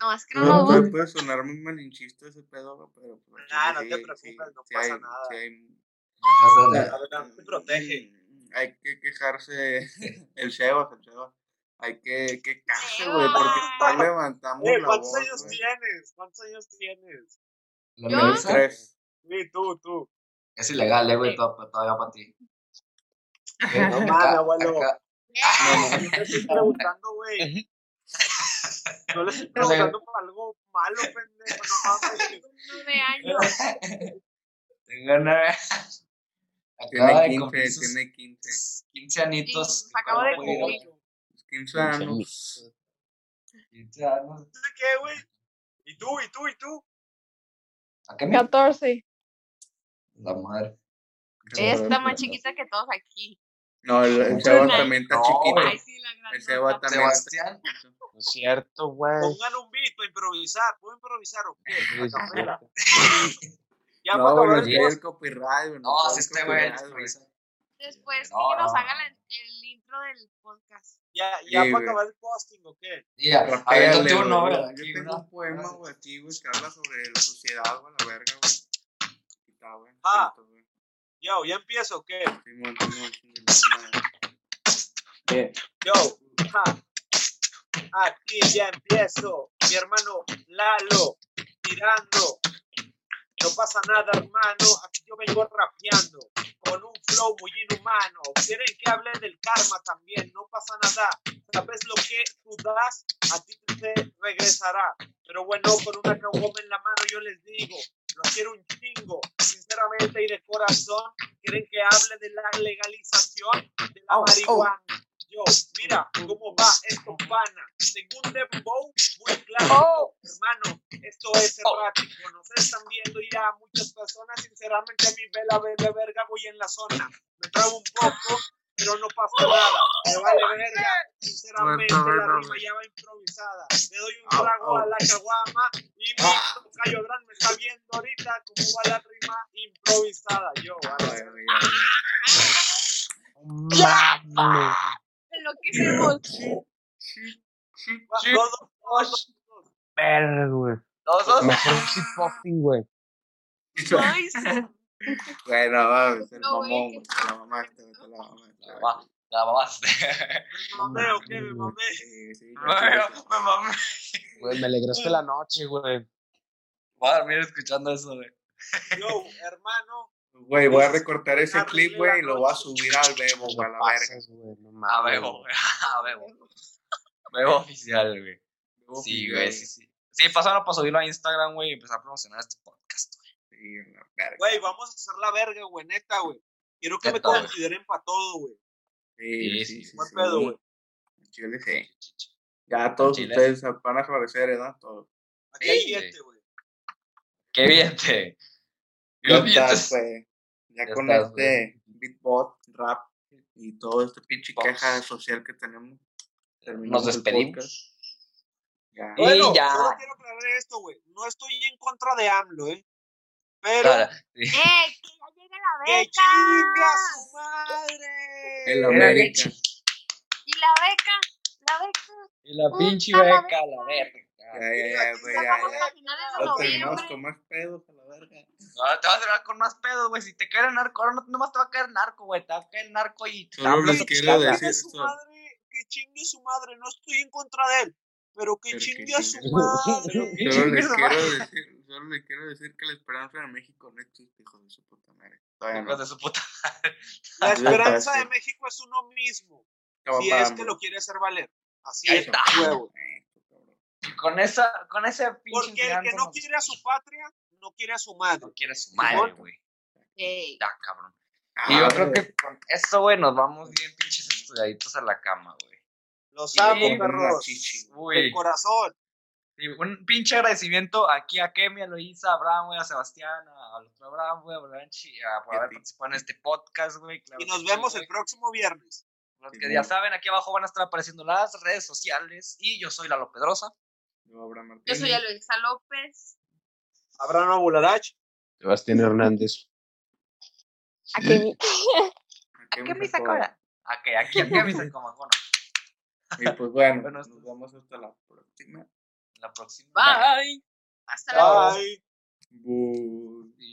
no, es que no No, nos puede, puede sonar muy malinchista ese pedo, güey, pero pues, Nah, chile no te sí- preocupes, sí- no sí pasa hay- nada. sí hay- no, no, La- no. Abraham te protege. Hay que quejarse, el Sebas, el Sebas, hay que quejarse, güey, porque no levantamos la ¿cuántos voz, años tienes? ¿Cuántos años tienes? La ¿Yo? Tres. Sí, tú, tú. Es ilegal, eh, güey, to- todavía para ti. No mames, abuelo. acá- No, no, estoy preguntando, güey. No le estoy preguntando por algo malo, pendejo, no mames. Nueve años. Tengo nueve. Tiene Acaba de 15, cumplir sus tiene 15. 15 anitos. Sí, acabo de cumplir. 15 años. 15 años. ¿De qué, güey? ¿Y tú, y tú, y tú? ¿A qué me 14. La madre. Ella está más chiquita que todos aquí. No, el, el Seba también está No, chiquito. Ay, sí, la El Seba también está Sebastián. chiquito. No es cierto, güey. Pongan un beat para improvisar. ¿Puedo improvisar o qué? Ya No, acabar nos el copyright. No, cae si este güey. copyright, güey. Después No, que nos no. hagan el, el intro del podcast. Ya, ya Sí, para acabar el posting o qué? Ya, a ver, yo tengo obra Yo tengo un poema, güey, aquí, güey, que habla sobre la sociedad, güey, la verga, güey. Y Está, güey. Ah. güey. Yo, ¿ya empiezo o qué? Yo, ja. Aquí ya empiezo. Mi hermano Lalo, tirando. No pasa nada, hermano. Aquí yo vengo rapeando con un flow muy inhumano. Quieren que hable del karma también. No pasa nada. Sabes lo que tú das, a ti te regresará. Pero bueno, con una caguama en la mano yo les digo, lo quiero un chingo, sinceramente y de corazón. Quieren que hable de la legalización de la Au, au. marihuana. Yo, mira cómo va esto, pana. Tengo un dembow muy claro. Oh. Hermano, esto es errático. Nos están viendo ya muchas personas. Sinceramente, a mi vela de verga voy en la zona. Me trabo un poco, pero no pasa nada. Me vale verga. Sinceramente, la rima ya va improvisada. Le doy un trago a la caguama y mi Cayo Gran me está viendo ahorita cómo va la rima improvisada. Yo, a Ay, ver. Enloquecemos. Va, dos, dos, dos, dos, dos. Verga, güey. Dos, dos. Mejor shitposting, güey. Bueno, va, el mamón, que- güey, la mamaste, la mamaste. La mamaste. Me mamé, ¿o qué? Me mamé. Sí, sí, Me me mamé. Güey, me alegraste la noche, güey. Voy a dormir escuchando eso, güey. Yo, hermano, Güey, voy a recortar ese Arruiné clip, la güey, y lo voy a subir al Bebo, No güey, a la verga. No A. Bebo, güey. A Bebo. Bebo oficial, güey. Bebo Sí, güey, sí, sí. Sí, pasaron para subirlo a Instagram, güey, y empezar a promocionar este podcast, güey. Sí, la verga. güey, vamos a hacer la verga, güey, neta, güey. Quiero que me Neta, consideren para todo, güey. Sí, Sí, sí. Buen sí. pedo, güey. Chile, sí. Ya todos Chile. ustedes van a aparecer, ¿verdad? Todos. Aquí hay Sí, güey. gente, güey. Qué bien te. Ya estás, güey. Ya Ya con estás, este beatbot, rap y todo este pinche Beatbox. queja social que tenemos. terminamos Nos despedimos. Y Bueno, ya. solo quiero aclarar esto, güey. No estoy en contra de AMLO, ¿eh? Pero sí. ¡Eh! ¡Que ya llegue la ¡que beca! chinga su madre! El América. ¿Y la beca? ¿La beca? Y la Puta pinche la beca, la verga. Ya, ya, ya, güey, ya, ya. Lo terminamos con más pedos a la verga. Ahora te vas a cerrar con más pedo, güey. Si te cae el narco, ahora no nomás te va a caer narco, güey. Te va a caer narco y te Solo les quiero casa. Que decir chingue su esto. madre, que chingue su madre. No estoy en contra de él, pero que Pero que chingue a su madre. Que Solo chingue les su quiero madre. decir, solo les quiero decir que la esperanza de México no existe, hijo de su puta madre. Hijos no. de su puta. La esperanza de México es uno mismo. Si es que lo quiere hacer valer. Así está. huevo. Esto. Con esa, con ese pinche Porque el que no nos- quiere a su patria, no quiere a su madre. no quiere a su madre, güey. Ey. Cabrón. Ah, Y yo creo que con eso, güey, nos vamos bien pinches estudiaditos a la cama, güey. Los Sí, amo, perros. Uy. corazón. Sí, un pinche agradecimiento aquí a Kemi, a Luisa, a Abraham, güey, a Sebastián, a- al otro Abraham, güey, a Blanchi, a, por haber ti. participado en este podcast, güey. claro Y nos vemos el próximo viernes. Los que Sí, ya saben, aquí abajo van a estar apareciendo las redes sociales. Y yo soy Lalo Pedrosa. Yo, Abraham Yo Martínez. soy Aloisa López. Abraham Bularach. Sebastián Hernández. ¿A qué ¿A qué me me sacó. sacó? Ok, aquí a Kemi se como bueno, Y pues bueno, Bueno, nos vemos hasta la próxima. la próxima. Bye. Hasta luego. Bye.